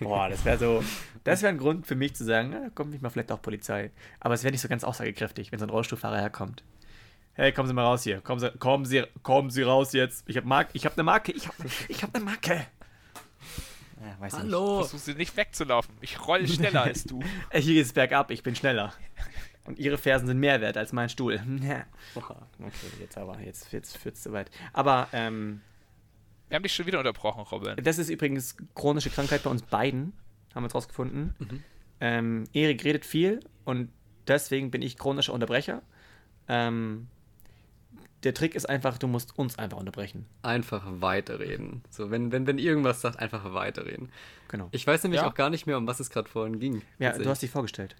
Boah, das wäre so, das wäre ein Grund für mich zu sagen, na, kommt nicht mal vielleicht auch Polizei. Aber es wäre nicht so ganz aussagekräftig, wenn so ein Rollstuhlfahrer herkommt. Hey, kommen Sie mal raus hier. Kommen Sie, kommen Sie, kommen Sie raus jetzt. Ich habe Mark, ich habe eine Marke. Ich habe ich hab eine Marke. Ja, weiß nicht. hallo. Versuch sie nicht wegzulaufen. Ich roll schneller als du. <laughs> Hier geht's bergab, ich bin schneller. Und Ihre Fersen sind mehr wert als mein Stuhl. <laughs> Ja. Okay, jetzt aber, jetzt, jetzt führt's zu weit. Aber ähm, Wir haben dich schon wieder unterbrochen, Robin. das ist übrigens chronische Krankheit bei uns beiden, haben wir jetzt rausgefunden. Ähm, Erik redet viel und deswegen bin ich chronischer Unterbrecher. Ähm, der Trick ist einfach, du musst uns einfach unterbrechen. einfach weiterreden. So, wenn, wenn, wenn irgendwas sagt, einfach weiterreden. Genau. Ich weiß nämlich Ja. auch gar nicht mehr, um was es gerade vorhin ging. ja, du hast dich vorgestellt.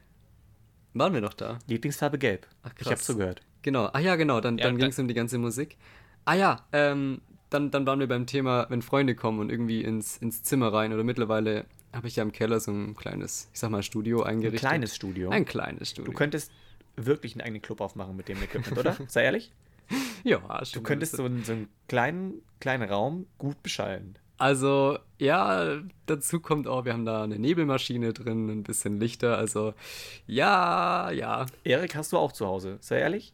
Waren wir noch da? Lieblingsfarbe gelb. Ach, ich habe krass. zugehört. Genau. Ah ja, genau. Dann, Ja, dann da- ging es um die ganze Musik. Ah ja, ähm, dann, dann waren wir beim Thema, wenn Freunde kommen und irgendwie ins, ins Zimmer rein. Oder mittlerweile habe ich ja im Keller so ein kleines, ich sag mal, Studio Ein eingerichtet. kleines Studio. Ein kleines Studio. Du könntest wirklich einen eigenen Club aufmachen mit dem Equipment, oder? <laughs> Sei ehrlich. ja, Du schon könntest ein so einen, so einen kleinen, kleinen Raum gut beschallen. Also, ja, dazu kommt auch, wir haben da eine Nebelmaschine drin, ein bisschen Lichter. Also, ja, ja. Erik, hast du auch zu Hause? Sei ehrlich.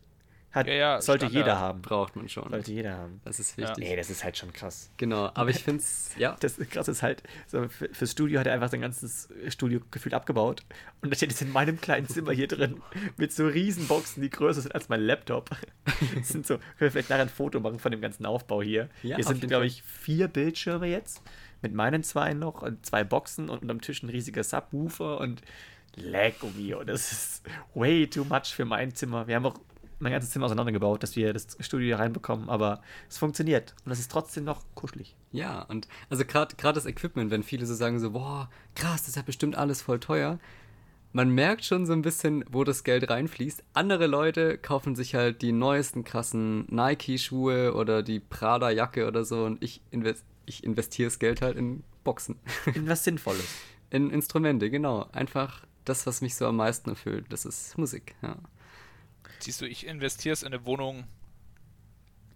Hat, Ja, ja, sollte Standard. jeder haben. Braucht man schon. Sollte jeder haben. Das ist Ja. wichtig. Nee, das ist halt schon krass. Genau, aber ich finde es, <laughs> ja, Das krasse ist halt, so für, fürs Studio hat er einfach sein ganzes Studio gefühlt abgebaut. Und das steht jetzt in meinem kleinen Zimmer hier drin mit so riesen Boxen, die größer sind als mein Laptop. <laughs> Das sind so, können wir vielleicht nachher ein Foto machen von dem ganzen Aufbau hier. Ja, hier sind, glaube ich, vier Bildschirme jetzt. Mit meinen zwei noch und zwei Boxen und unterm Tisch ein riesiger Subwoofer und Lego mio. Das ist way too much für mein Zimmer. Wir haben auch mein ganzes Zimmer auseinandergebaut, dass wir das Studio hier reinbekommen, aber es funktioniert. Und es ist trotzdem noch kuschelig. ja, und also gerade das Equipment, wenn viele so sagen so, boah, krass, das ist ja bestimmt alles voll teuer. Man merkt schon so ein bisschen, wo das Geld reinfließt. Andere Leute kaufen sich halt die neuesten krassen Nike-Schuhe oder die Prada-Jacke oder so und ich, invest ich investiere das Geld halt in Boxen. In was Sinnvolles. <laughs> in Instrumente, genau. Einfach das, was mich so am meisten erfüllt. Das ist Musik, ja. Siehst du, ich investiere es in eine Wohnung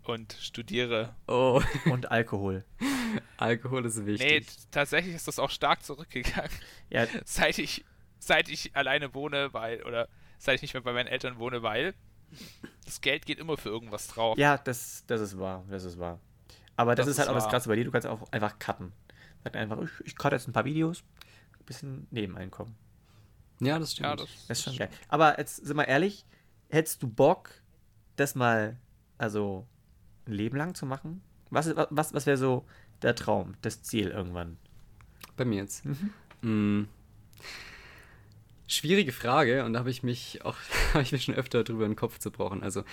und studiere. Oh, Und Alkohol. <laughs> Alkohol ist Nee, wichtig. t- tatsächlich ist das auch stark zurückgegangen. Ja, <laughs> Seit ich, seit ich alleine wohne, weil, oder seit ich nicht mehr bei meinen Eltern wohne, weil das Geld geht immer für irgendwas drauf. ja das, das ist wahr. Das ist wahr. Aber das, Das ist halt ist auch das. Krasse bei dir. Du kannst auch einfach cutten. Sag einfach, ich, ich cutte jetzt ein paar Videos. Ein bisschen Nebeneinkommen. ja, das stimmt. Ja, das, Das ist schon geil. Aber jetzt sind wir ehrlich, hättest du Bock, das mal, also ein Leben lang zu machen? Was, was, was wäre so der Traum, das Ziel irgendwann? Bei mir jetzt. Mhm. Mm. Schwierige Frage und da habe ich mich auch, <laughs> habe ich mir schon öfter drüber den Kopf zerbrochen. Also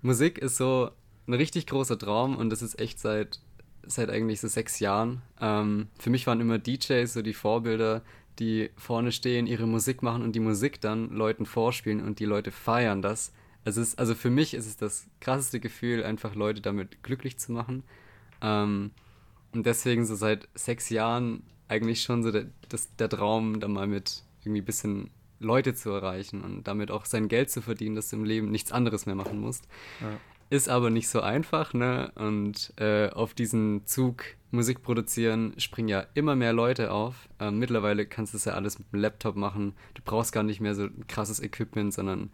Musik ist so ein richtig großer Traum und das ist echt seit, seit eigentlich so sechs Jahren. Ähm, für mich waren immer DJs so die Vorbilder, die vorne stehen, ihre Musik machen und die Musik dann Leuten vorspielen und die Leute feiern das. Es ist, also für mich ist es das krasseste Gefühl, einfach Leute damit glücklich zu machen. Ähm, und deswegen so seit sechs Jahren eigentlich schon so der, das, der Traum, da mal mit irgendwie ein bisschen Leute zu erreichen und damit auch sein Geld zu verdienen, dass du im Leben nichts anderes mehr machen musst. Ja. Ist aber nicht so einfach, ne? Und äh, auf diesen Zug Musik produzieren springen ja immer mehr Leute auf. Ähm, mittlerweile kannst du es ja alles mit dem Laptop machen. Du brauchst gar nicht mehr so ein krasses Equipment, sondern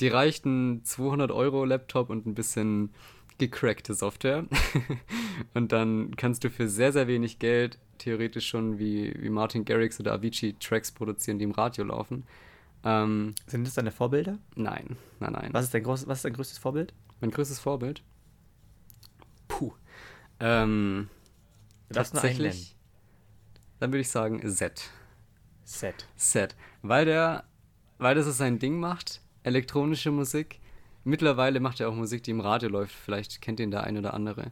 die reichten 200 Euro Laptop und ein bisschen gecrackte Software. <laughs> und dann kannst du für sehr, sehr wenig Geld theoretisch schon wie, wie Martin Garrix oder Avicii Tracks produzieren, die im Radio laufen. Ähm, Sind das deine Vorbilder? nein, nein, nein. Was ist dein, groß, was ist dein größtes Vorbild? Mein größtes Vorbild? Puh. Ähm, Darfst nur einen tatsächlich. Dann würde ich sagen Z. Set. Z. Weil der, weil das sein Ding macht, elektronische Musik. Mittlerweile macht er auch Musik, die im Radio läuft. Vielleicht kennt ihn der ein oder andere.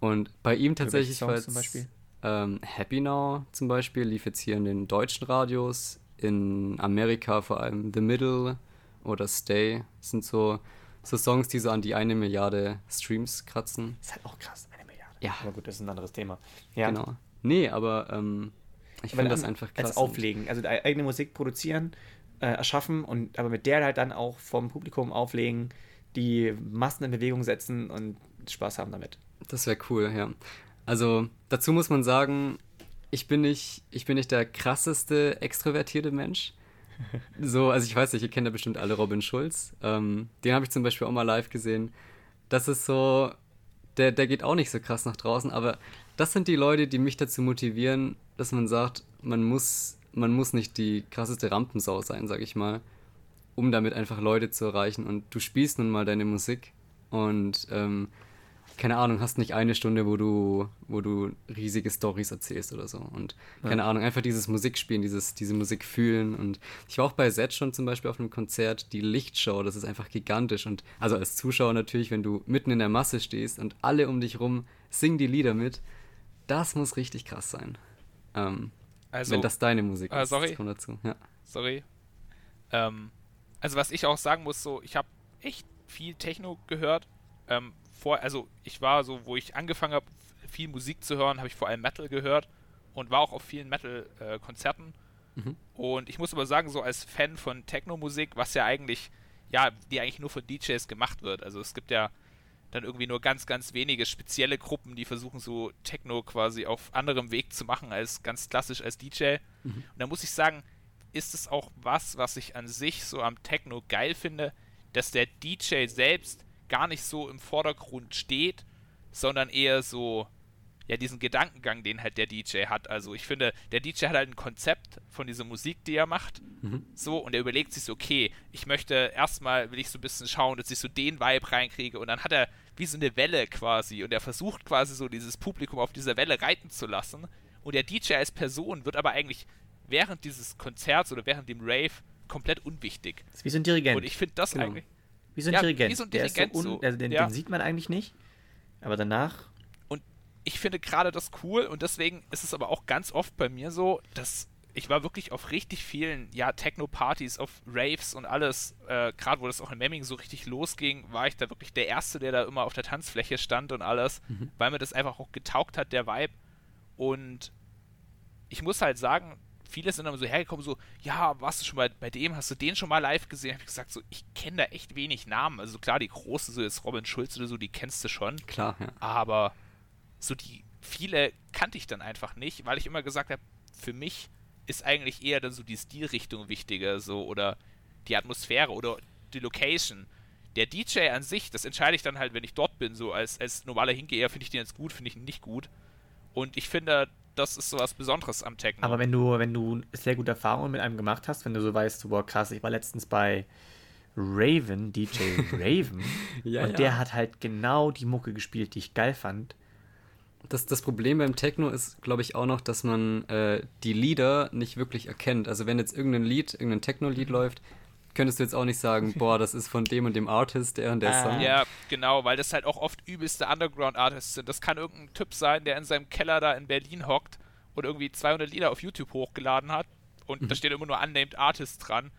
Und bei ihm tatsächlich war zum Beispiel? Ähm, Happy Now zum Beispiel lief jetzt hier in den deutschen Radios, in Amerika vor allem The Middle oder Stay sind so, so Songs, die so an die eine Milliarde Streams kratzen. Ist halt auch krass. Ja. Aber gut, das ist ein anderes Thema. Ja. Genau. Nee, aber ähm, ich finde das einfach krass. Als Auflegen, also die eigene Musik produzieren, äh, erschaffen und aber mit der halt dann auch vom Publikum auflegen, die Massen in Bewegung setzen und Spaß haben damit. Das wäre cool, ja. Also dazu muss man sagen, ich bin nicht, ich bin nicht der krasseste extrovertierte Mensch. <laughs> So, also ich weiß nicht, ihr kennt ja bestimmt alle Robin Schulz. Ähm, den habe ich zum Beispiel auch mal live gesehen. Das ist so, der, der geht auch nicht so krass nach draußen, aber das sind die Leute, die mich dazu motivieren, dass man sagt, man muss, man muss nicht die krasseste Rampensau sein, sag ich mal, um damit einfach Leute zu erreichen. Und du spielst nun mal deine Musik und ähm, keine Ahnung, hast nicht eine Stunde, wo du, wo du riesige Stories erzählst oder so. Und keine Ahnung, einfach dieses Musikspielen, dieses, diese Musik fühlen. Und ich war auch bei Zed schon zum Beispiel auf einem Konzert, die Lichtshow, das ist einfach gigantisch. Und also als Zuschauer natürlich, wenn du mitten in der Masse stehst und alle um dich rum singen die Lieder mit, das muss richtig krass sein. Ähm, Also, wenn das deine Musik äh, ist. sorry. Das kommt dazu. Ja. sorry. Ähm, also was ich auch sagen muss, so, ich habe echt viel Techno gehört. Ähm, vor, also ich war so, wo ich angefangen habe, viel Musik zu hören, habe ich vor allem Metal gehört und war auch auf vielen Metal-Konzerten. Mhm. Und ich muss aber sagen, so als Fan von Techno-Musik, was ja eigentlich, ja, die eigentlich nur von DJs gemacht wird. Also es gibt ja dann irgendwie nur ganz, ganz wenige spezielle Gruppen, die versuchen so Techno quasi auf anderem Weg zu machen als ganz klassisch als DJ. Und da muss ich sagen, ist es auch was, was ich an sich so am Techno geil finde, dass der DJ selbst gar nicht so im Vordergrund steht, sondern eher so, ja, diesen Gedankengang, den halt der DJ hat. Also ich finde, der DJ hat halt ein Konzept von dieser Musik, die er macht. Mhm. So, und er überlegt sich so, okay, ich möchte erstmal, will ich so ein bisschen schauen, dass ich so den Vibe reinkriege. Und dann hat er wie so eine Welle quasi. Und er versucht quasi so dieses Publikum auf dieser Welle reiten zu lassen. Und der DJ als Person wird aber eigentlich während dieses Konzerts oder während dem Rave komplett unwichtig. Das ist wie so ein Dirigent. Und ich finde das genau. eigentlich. Wie so ein ja, Dirigent. Wie so ein Dirigent. So un, also den, ja. den sieht man eigentlich nicht. Aber danach ich finde gerade das cool und deswegen ist es aber auch ganz oft bei mir so, dass ich war wirklich auf richtig vielen, ja, Techno-Partys, auf Raves und alles, äh, gerade wo das auch in Memming so richtig losging, war ich da wirklich der Erste, der da immer auf der Tanzfläche stand und alles, mhm. weil mir das einfach auch getaugt hat, der Vibe. Und ich muss halt sagen, viele sind dann so hergekommen, so, ja, warst du schon mal bei dem, hast du den schon mal live gesehen? Hab ich gesagt, so, ich kenne da echt wenig Namen. Also klar, die großen, so jetzt Robin Schulz oder so, die kennst du schon. Klar, ja. Aber so die viele kannte ich dann einfach nicht, weil ich immer gesagt habe, für mich ist eigentlich eher dann so die Stilrichtung wichtiger, so oder die Atmosphäre oder die Location. Der DJ an sich, das entscheide ich dann halt, wenn ich dort bin, so als, als normaler Hingeher finde ich den jetzt gut, finde ich ihn nicht gut. Und ich finde, das ist so was Besonderes am Techno. Aber wenn du, wenn du sehr gute Erfahrungen mit einem gemacht hast, wenn du so weißt, boah krass, ich war letztens bei Raven, DJ <laughs> Raven, ja, und ja. der hat halt genau die Mucke gespielt, die ich geil fand das, das Problem beim Techno ist, glaube ich, auch noch, dass man äh, die Lieder nicht wirklich erkennt. Also wenn jetzt irgendein Lied, irgendein Techno-Lied läuft, könntest du jetzt auch nicht sagen, <laughs> boah, das ist von dem und dem Artist, der und der ah. Song. Ja, genau, weil das halt auch oft übelste Underground-Artists sind. Das kann irgendein Typ sein, der in seinem Keller da in Berlin hockt und irgendwie 200 Lieder auf YouTube hochgeladen hat und mhm. da steht immer nur Unnamed Artist dran.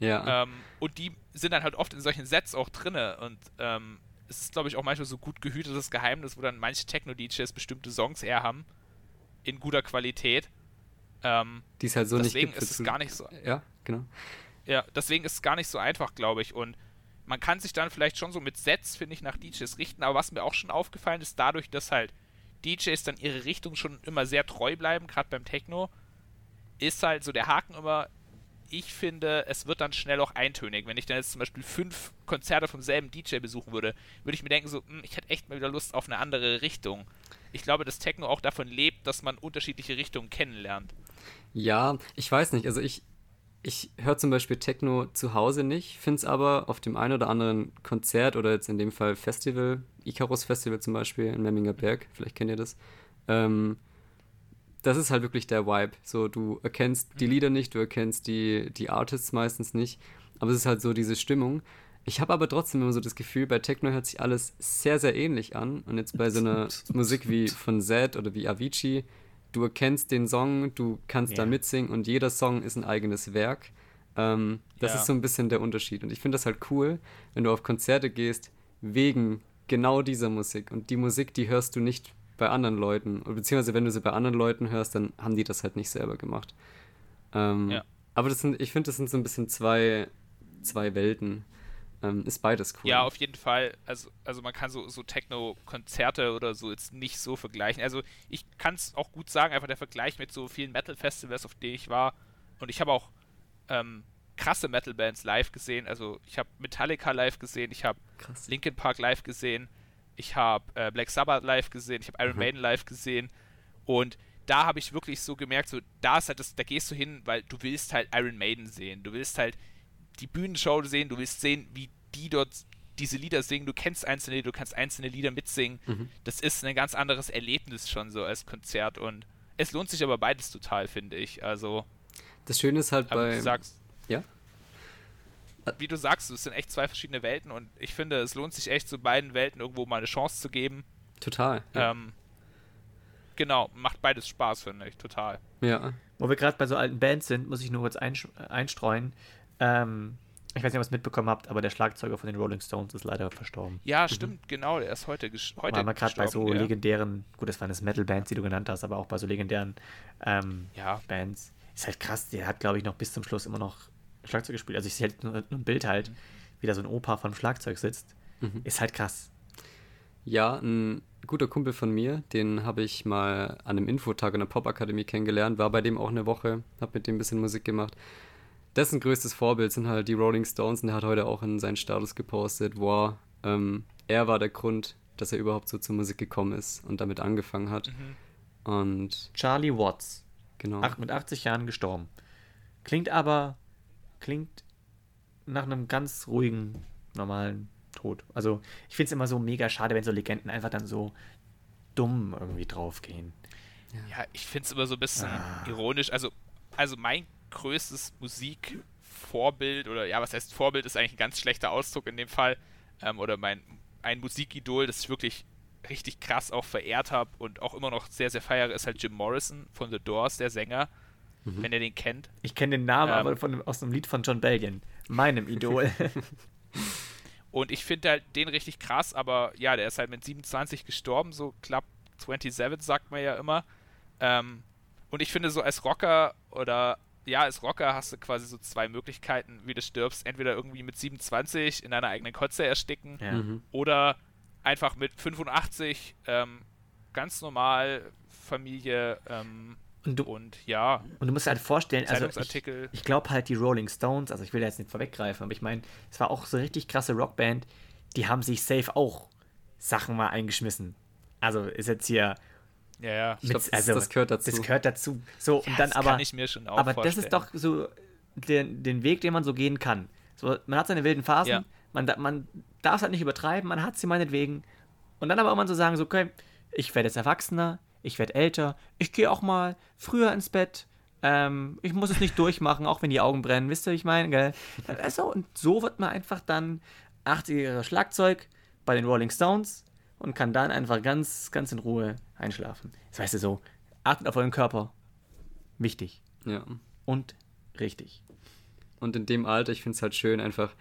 Ja. Ähm, und die sind dann halt oft in solchen Sets auch drinne und ähm, es ist, glaube ich, auch manchmal so gut gehütetes Geheimnis, wo dann manche Techno-DJs bestimmte Songs eher haben, in guter Qualität. Ähm, Die es halt so deswegen nicht gibt. ist es gar nicht so. Ja, genau. Ja, deswegen ist es gar nicht so einfach, glaube ich. Und man kann sich dann vielleicht schon so mit Sets, finde ich, nach DJs richten. Aber was mir auch schon aufgefallen ist, dadurch, dass halt DJs dann ihre Richtung schon immer sehr treu bleiben, gerade beim Techno, ist halt so der Haken immer, ich finde, es wird dann schnell auch eintönig. Wenn ich dann jetzt zum Beispiel fünf Konzerte vom selben DJ besuchen würde, würde ich mir denken, so, mh, hm, ich hätte echt mal wieder Lust auf eine andere Richtung. Ich glaube, dass Techno auch davon lebt, dass man unterschiedliche Richtungen kennenlernt. Ja, ich weiß nicht. Also ich, ich höre zum Beispiel Techno zu Hause nicht, finde es aber auf dem einen oder anderen Konzert oder jetzt in dem Fall Festival, Icarus Festival zum Beispiel in Memminger Berg, vielleicht kennt ihr das, ähm, das ist halt wirklich der Vibe. So, du erkennst die mhm. Lieder nicht, du erkennst die, die Artists meistens nicht, aber es ist halt so diese Stimmung. Ich habe aber trotzdem immer so das Gefühl, bei Techno hört sich alles sehr, sehr ähnlich an. Und jetzt bei so einer <laughs> Musik wie von Zed oder wie Avicii, du erkennst den Song, du kannst yeah. da mitsingen und jeder Song ist ein eigenes Werk. Ähm, das ja. ist so ein bisschen der Unterschied. Und ich finde das halt cool, wenn du auf Konzerte gehst, wegen genau dieser Musik. Und die Musik, die hörst du nicht bei anderen Leuten. Beziehungsweise wenn du sie bei anderen Leuten hörst, dann haben die das halt nicht selber gemacht. Ähm, ja. Aber das sind, ich finde, das sind so ein bisschen zwei, zwei Welten. Ähm, ist beides cool. Ja, auf jeden Fall. Also, also man kann so, so Techno-Konzerte oder so jetzt nicht so vergleichen. Also ich kann es auch gut sagen, einfach der Vergleich mit so vielen Metal-Festivals, auf denen ich war. Und ich habe auch ähm, krasse Metal-Bands live gesehen. Also ich habe Metallica live gesehen, ich habe Linkin Park live gesehen ich habe äh, Black Sabbath live gesehen, ich habe Iron mhm. Maiden live gesehen und da habe ich wirklich so gemerkt, so da ist halt das, da gehst du hin, weil du willst halt Iron Maiden sehen, du willst halt die Bühnenshow sehen, du willst sehen, wie die dort diese Lieder singen, du kennst einzelne, du kannst einzelne Lieder mitsingen. Mhm. Das ist ein ganz anderes Erlebnis schon so als Konzert und es lohnt sich aber beides total, finde ich. Also das Schöne ist halt bei du sagst, ja wie du sagst, es sind echt zwei verschiedene Welten und ich finde, es lohnt sich echt, zu beiden Welten irgendwo mal eine Chance zu geben. Total. Ja. Ähm, genau, macht beides Spaß, finde ich, total. Ja. Wo wir gerade bei so alten Bands sind, muss ich nur kurz einstreuen. Ähm, ich weiß nicht, ob ihr es mitbekommen habt, aber der Schlagzeuger von den Rolling Stones ist leider verstorben. Ja, mhm. stimmt, genau, der ist heute, heute Weil man gerade bei so ja. legendären, gut, das waren das Metal-Bands, die du genannt hast, aber auch bei so legendären ähm, ja. Bands. Ist halt krass, der hat, glaube ich, noch bis zum Schluss immer noch Schlagzeug gespielt. Also ich sehe halt nur, nur, ein Bild halt, wie da so ein Opa vom Schlagzeug sitzt. Mhm. Ist halt krass. Ja, ein guter Kumpel von mir, den habe ich mal an einem Infotag in der Popakademie kennengelernt, war bei dem auch eine Woche, habe mit dem ein bisschen Musik gemacht. Dessen größtes Vorbild sind halt die Rolling Stones und er hat heute auch in seinen Status gepostet, wow, ähm, er war der Grund, dass er überhaupt so zur Musik gekommen ist und damit angefangen hat. Und Charlie Watts. genau. Ach, mit 80 Jahren gestorben. Klingt aber, klingt nach einem ganz ruhigen, normalen Tod. Also, ich finde es immer so mega schade, wenn so Legenden einfach dann so dumm irgendwie draufgehen. Ja, ich finde es immer so ein bisschen ironisch. Also, also mein größtes Musikvorbild oder ja, was heißt Vorbild ist eigentlich ein ganz schlechter Ausdruck in dem Fall. Ähm, oder mein ein Musikidol, das ich wirklich richtig krass auch verehrt habe und auch immer noch sehr, sehr feiere, ist halt Jim Morrison von The Doors, der Sänger, wenn ihr den kennt. Ich kenne den Namen Ähm. aber von, aus einem Lied von John Belgian, meinem Idol. <laughs> <laughs> Und ich finde halt den richtig krass, aber ja, der ist halt mit 27 gestorben, so Club 27 sagt man ja immer. Ähm, und ich finde so als Rocker oder ja, als Rocker hast du quasi so zwei Möglichkeiten, wie du stirbst. Entweder irgendwie mit 27 in deiner eigenen Kotze ersticken ja. Mhm. oder einfach mit 85 ähm, ganz normal Familie ähm, Und du, und ja, und du musst dir halt vorstellen, also ich, ich glaube halt die Rolling Stones, also ich will da jetzt nicht vorweggreifen, aber ich meine, es war auch so eine richtig krasse Rockband, die haben sich safe auch Sachen mal eingeschmissen. Also ist jetzt hier ja, ja. Ich glaub, das- das gehört dazu. Das gehört dazu. So, und Ja, dann das aber kann ich mir schon auch aber das vorstellen. ist doch so den, den Weg, den man so gehen kann. So, man hat seine wilden Phasen, Ja. man, man darf es halt nicht übertreiben, man hat sie meinetwegen. Und dann aber auch mal so sagen, so, okay, ich werde jetzt erwachsener, ich werde älter, ich gehe auch mal früher ins Bett, ähm, ich muss es nicht durchmachen, auch wenn die Augen brennen, wisst ihr, wie ich meine, gell? Also, und so wird man einfach dann 80er Schlagzeug bei den Rolling Stones und kann dann einfach ganz, ganz in Ruhe einschlafen. Das weißt du so, achtet auf euren Körper. Wichtig Ja. und richtig. Und in dem Alter, ich finde es halt schön, einfach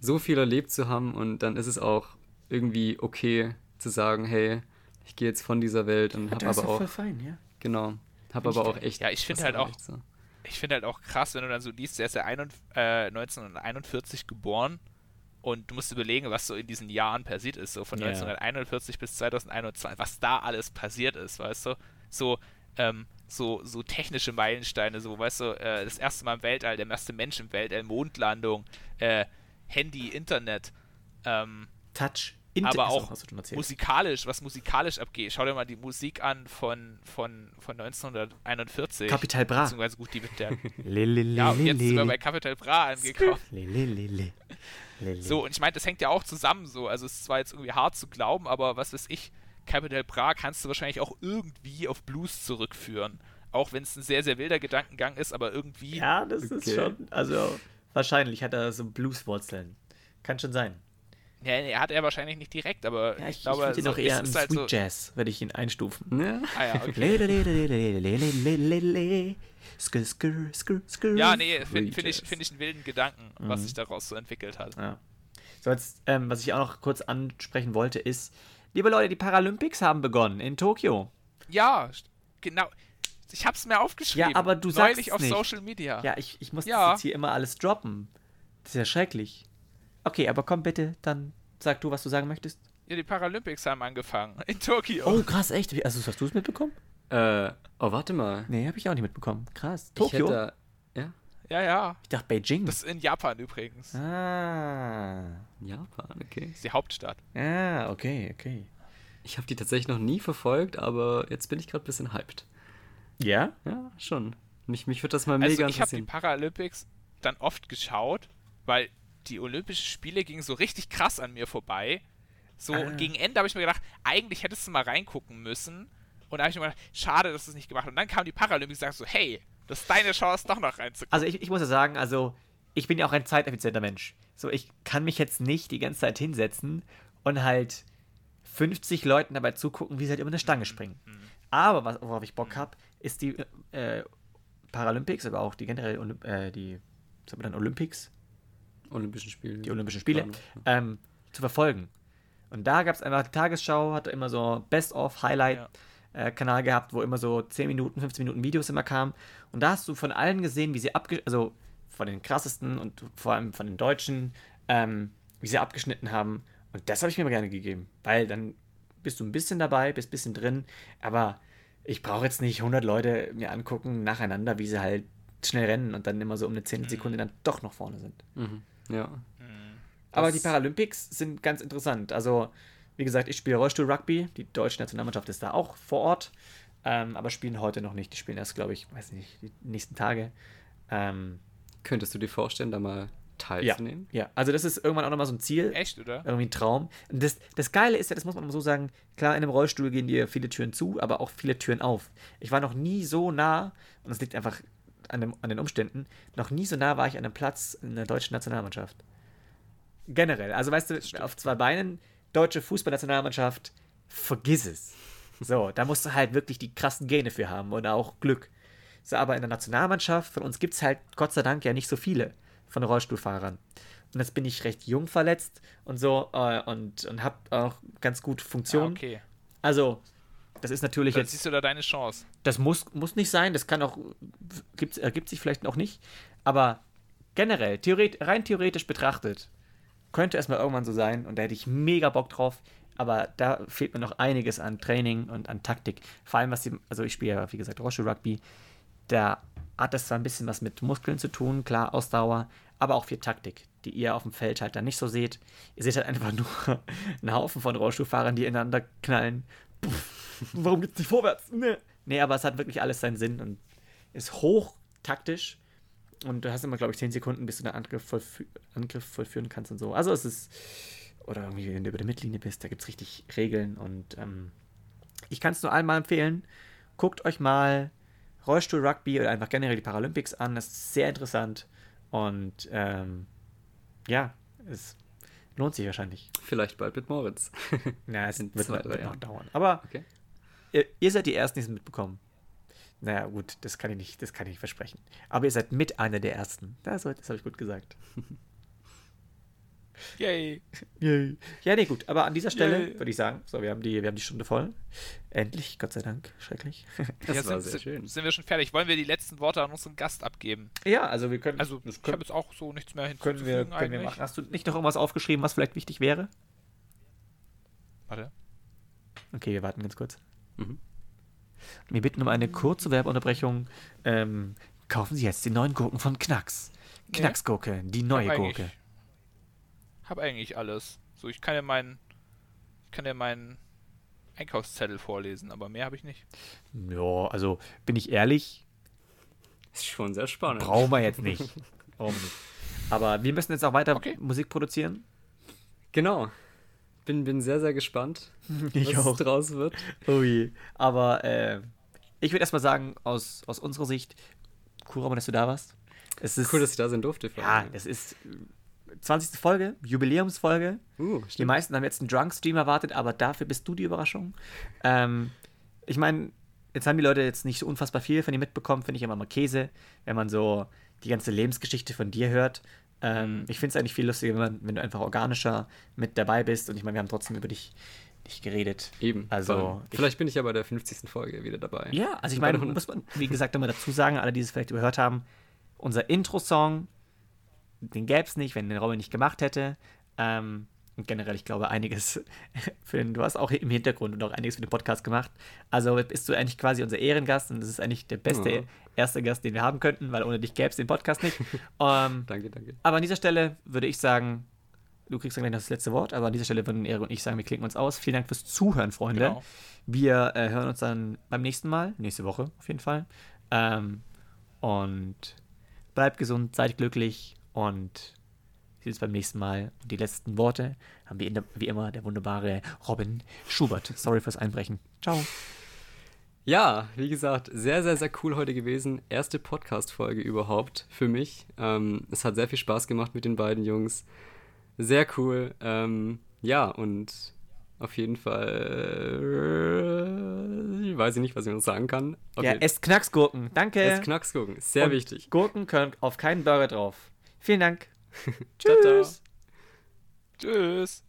so viel erlebt zu haben und dann ist es auch irgendwie okay zu sagen, hey, ich gehe jetzt von dieser Welt und habe aber auch, fein, ja. genau, habe aber auch echt. Ja, ich find was halt auch- So. ich finde halt auch krass, wenn du dann so liest, der ist ja 41, äh, 1941 geboren und du musst überlegen, was so in diesen Jahren passiert ist, so von Ja. 1941 bis 2021, was da alles passiert ist, weißt du? So, ähm, so, so technische Meilensteine, so, weißt du, äh, das erste Mal im Weltall, der erste Mensch im Weltall, Mondlandung, äh, Handy, Internet, ähm, Touch. aber Ach auch musikalisch, was musikalisch abgeht. Schau dir mal die Musik an von, von, von 1941. Capital Bra. Beziehungsweise gut, die wird der <laughs> ja, und jetzt sind wir bei Capital Bra angekommen. <laughs> <laughs> Lele. So, und ich meine, das hängt ja auch zusammen so. Also es ist zwar jetzt irgendwie hart zu glauben, aber was weiß ich, Capital Bra kannst du wahrscheinlich auch irgendwie auf Blues zurückführen. Auch wenn es ein sehr, sehr wilder Gedankengang ist, aber irgendwie. Ja, das ist Okay. schon, also wahrscheinlich hat er so Blueswurzeln. Kann schon sein. Ja, nee, hat er wahrscheinlich nicht direkt, aber Ja, ich, ich, glaube, ich würde ihn so, noch eher es im halt Sweet so. Jazz, würde ich ihn einstufen. Ja. Ah okay. Nee, finde find ich, find ich einen wilden Gedanken, was Mhm. sich daraus so entwickelt hat. Ja. So, jetzt, ähm, was ich auch noch kurz ansprechen wollte, ist, liebe Leute, die Paralympics haben begonnen in Tokio. Ja, genau. Ich hab's mir aufgeschrieben. Ja, aber du sagst Neulich es auf nicht. Social Media. Ja, ich, ich muss Ja. das jetzt hier immer alles droppen. Das ist ja schrecklich. Okay, aber komm bitte, dann sag du, was du sagen möchtest. Ja, die Paralympics haben angefangen. In Tokio. Oh, krass, echt? Wie- Also, hast du es mitbekommen? Äh, oh, warte mal. Nee, habe ich auch nicht mitbekommen. Krass. Ich Tokio? hätte, ja, Ja, ja. Ich dachte Beijing. Das ist in Japan übrigens. ah. Japan, okay. Das ist die Hauptstadt. Ah, okay, okay. Ich habe die tatsächlich noch nie verfolgt, aber jetzt bin ich gerade ein bisschen hyped. Ja? Ja, schon. Mich, mich würde das mal Also mega ich habe die interessieren. Paralympics dann oft geschaut, weil die Olympischen Spiele gingen so richtig krass an mir vorbei. So Ah. und gegen Ende habe ich mir gedacht, eigentlich hättest du mal reingucken müssen. Und da habe ich mir gedacht, schade, dass du es nicht gemacht hast. Und dann kam die Paralympics und sagst so, hey, das ist deine Chance, doch noch reinzukommen. Also ich, ich muss ja sagen, also ich bin ja auch ein zeiteffizienter Mensch. So, ich kann mich jetzt nicht die ganze Zeit hinsetzen und halt 50 Leuten dabei zugucken, wie sie halt über eine Stange springen. Aber was, worauf ich Bock habe, ist die äh, Paralympics, aber auch die generell äh, die, was man dann, Olympics, Olympischen Spiele. die Olympischen Spiele, Planung, ähm, zu verfolgen. Und da gab es einfach die Tagesschau, hatte immer so Best-of-Highlight-Kanal gehabt, wo immer so 10 Minuten, 15 Minuten Videos immer kamen. Und da hast du von allen gesehen, wie sie abge... Also von den krassesten und vor allem von den Deutschen, ähm, wie sie abgeschnitten haben. Und das habe ich mir immer gerne gegeben, weil dann bist du ein bisschen dabei, bist ein bisschen drin, aber ich brauche jetzt nicht 100 Leute mir angucken nacheinander, wie sie halt schnell rennen und dann immer so um eine Zehntelsekunde dann doch noch vorne sind. Mhm. Ja. Aber Das- die Paralympics sind ganz interessant. Also, wie gesagt, ich spiele Rollstuhl-Rugby. Die deutsche Nationalmannschaft ist da auch vor Ort. Ähm, aber spielen heute noch nicht. Die spielen erst, glaube ich, weiß nicht, die nächsten Tage. Ähm, Könntest du dir vorstellen, da mal ja, teilzunehmen? ja, also das ist irgendwann auch nochmal so ein Ziel. Echt, oder? Irgendwie ein Traum. Und das, das Geile ist ja, das muss man mal so sagen, klar, in einem Rollstuhl gehen dir viele Türen zu, aber auch viele Türen auf. Ich war noch nie so nah, und das liegt einfach an, dem, an den Umständen, noch nie so nah war ich an einem Platz in der deutschen Nationalmannschaft. Generell. Also weißt du, auf zwei Beinen, deutsche Fußballnationalmannschaft, vergiss es. So, da musst du halt wirklich die krassen Gene für haben und auch Glück. So, aber in der Nationalmannschaft, von uns gibt es halt Gott sei Dank ja nicht so viele von Rollstuhlfahrern. Und jetzt bin ich recht jung verletzt und so äh, und, und habe auch ganz gut Ah, Funktion. okay. Also, das ist natürlich Dann jetzt. siehst du da deine Chance. Das muss, muss nicht sein, das kann auch, gibt, ergibt sich vielleicht noch nicht. Aber generell, theoret, rein theoretisch betrachtet, könnte es mal irgendwann so sein und da hätte ich mega Bock drauf. Aber da fehlt mir noch einiges an Training und an Taktik. Vor allem, was die, also ich spiele ja, wie gesagt, Roche Rugby. Da hat das zwar ein bisschen was mit Muskeln zu tun, klar, Ausdauer, aber auch viel Taktik, die ihr auf dem Feld halt dann nicht so seht. Ihr seht halt einfach nur <laughs> einen Haufen von Rollstuhlfahrern, die ineinander knallen. Puff, warum geht's nicht vorwärts? Nee. nee, aber es hat wirklich alles seinen Sinn und ist hoch taktisch. Und du hast immer, glaube ich, 10 Sekunden, bis du einen Angriff, vollfü Angriff vollführen kannst und so. Also es ist, oder irgendwie, wenn du über der Mittellinie bist, da gibt es richtig Regeln und ähm, ich kann es nur allen mal empfehlen. Guckt euch mal Rollstuhl Rugby oder einfach generell die Paralympics an. Das ist sehr interessant und ähm, ja, es lohnt sich wahrscheinlich. Vielleicht bald mit Moritz. <laughs> Na, es wird, zwei, wird noch dauern. Aber Okay. ihr, ihr seid die Ersten, die es mitbekommen. Naja, gut, das kann ich nicht, das kann ich nicht versprechen. Aber ihr seid mit einer der Ersten. Das, das habe ich gut gesagt. <laughs> Yay. Yay. Ja, nee, gut. Aber an dieser Stelle würde ich sagen, so, wir haben, die, wir haben die Stunde voll. Endlich, Gott sei Dank. Schrecklich. <laughs> Das Ja, war sind, sehr schön. Sind wir schon fertig? Wollen wir die letzten Worte an unseren Gast abgeben? ja, also wir können. Also, ich habe jetzt auch so nichts mehr können, wir, können wir machen. Hast du nicht noch irgendwas aufgeschrieben, was vielleicht wichtig wäre? Warte. Okay, wir warten ganz kurz. Mhm. Wir bitten um eine kurze Werbeunterbrechung. Ähm, kaufen Sie jetzt die neuen Gurken von Knacks. Knacksgurke, die neue Gurke. eigentlich- Hab eigentlich alles. So, ich kann ja meinen, ich kann ja meinen Einkaufszettel vorlesen, aber mehr habe ich nicht. Ja, also bin ich ehrlich, Ist schon sehr spannend. brauchen wir jetzt nicht. <laughs> Brauchen wir nicht. Aber wir müssen jetzt auch weiter Okay. Musik produzieren. Genau. Bin, bin sehr, sehr gespannt, <laughs> Ich was auch. draus wird. Ui. Aber äh, ich würde erstmal sagen, aus, aus unserer Sicht, cool, Roman, dass du da warst. Es ist, Cool, dass ich da sein durfte. ja, es ist 20. Folge, Jubiläumsfolge. Uh, Die meisten haben jetzt einen Drunk-Stream erwartet, aber dafür bist du die Überraschung. Ähm, ich meine, jetzt haben die Leute jetzt nicht so unfassbar viel von dir mitbekommen, finde ich immer mal Käse, wenn man so die ganze Lebensgeschichte von dir hört. Ähm, ich finde es eigentlich viel lustiger, wenn, man, wenn du einfach organischer mit dabei bist und ich meine, wir haben trotzdem über dich, dich geredet. Eben. Also, ich- vielleicht bin ich ja bei der 50. Folge wieder dabei. Ja, also ich meine, muss man, wie gesagt, immer dazu sagen, alle, die es vielleicht überhört haben, unser Intro-Song, den gäbe es nicht, wenn den Robin nicht gemacht hätte. Ähm, und generell, ich glaube, einiges <laughs> für den, du hast auch im Hintergrund und auch einiges für den Podcast gemacht. Also bist du eigentlich quasi unser Ehrengast und das ist eigentlich der beste Ja. erste Gast, den wir haben könnten, weil ohne dich gäbe es den Podcast nicht. <laughs> ähm, Danke, danke. aber an dieser Stelle würde ich sagen, du kriegst dann gleich noch das letzte Wort, aber an dieser Stelle würden Erik und ich sagen, wir klicken uns aus. Vielen Dank fürs Zuhören, Freunde. Genau. Wir äh, hören uns dann beim nächsten Mal, nächste Woche auf jeden Fall. Ähm, und bleibt gesund, seid glücklich und wir sehen uns beim nächsten Mal. Und die letzten Worte haben der, wie immer der wunderbare Robin Schubert. Sorry fürs Einbrechen. Ciao. Ja, wie gesagt, sehr, sehr, sehr cool heute gewesen. Erste Podcast-Folge überhaupt für mich. Ähm, es hat sehr viel Spaß gemacht mit den beiden Jungs. Sehr cool. Ähm, ja, und auf jeden Fall. äh, Ich weiß nicht, was ich noch sagen kann. Ja, Okay. esst Knacksgurken. Danke. es Knacksgurken. Sehr Und wichtig. Gurken können auf keinen Burger drauf. Vielen Dank. <laughs> Tschüss. Tschüss.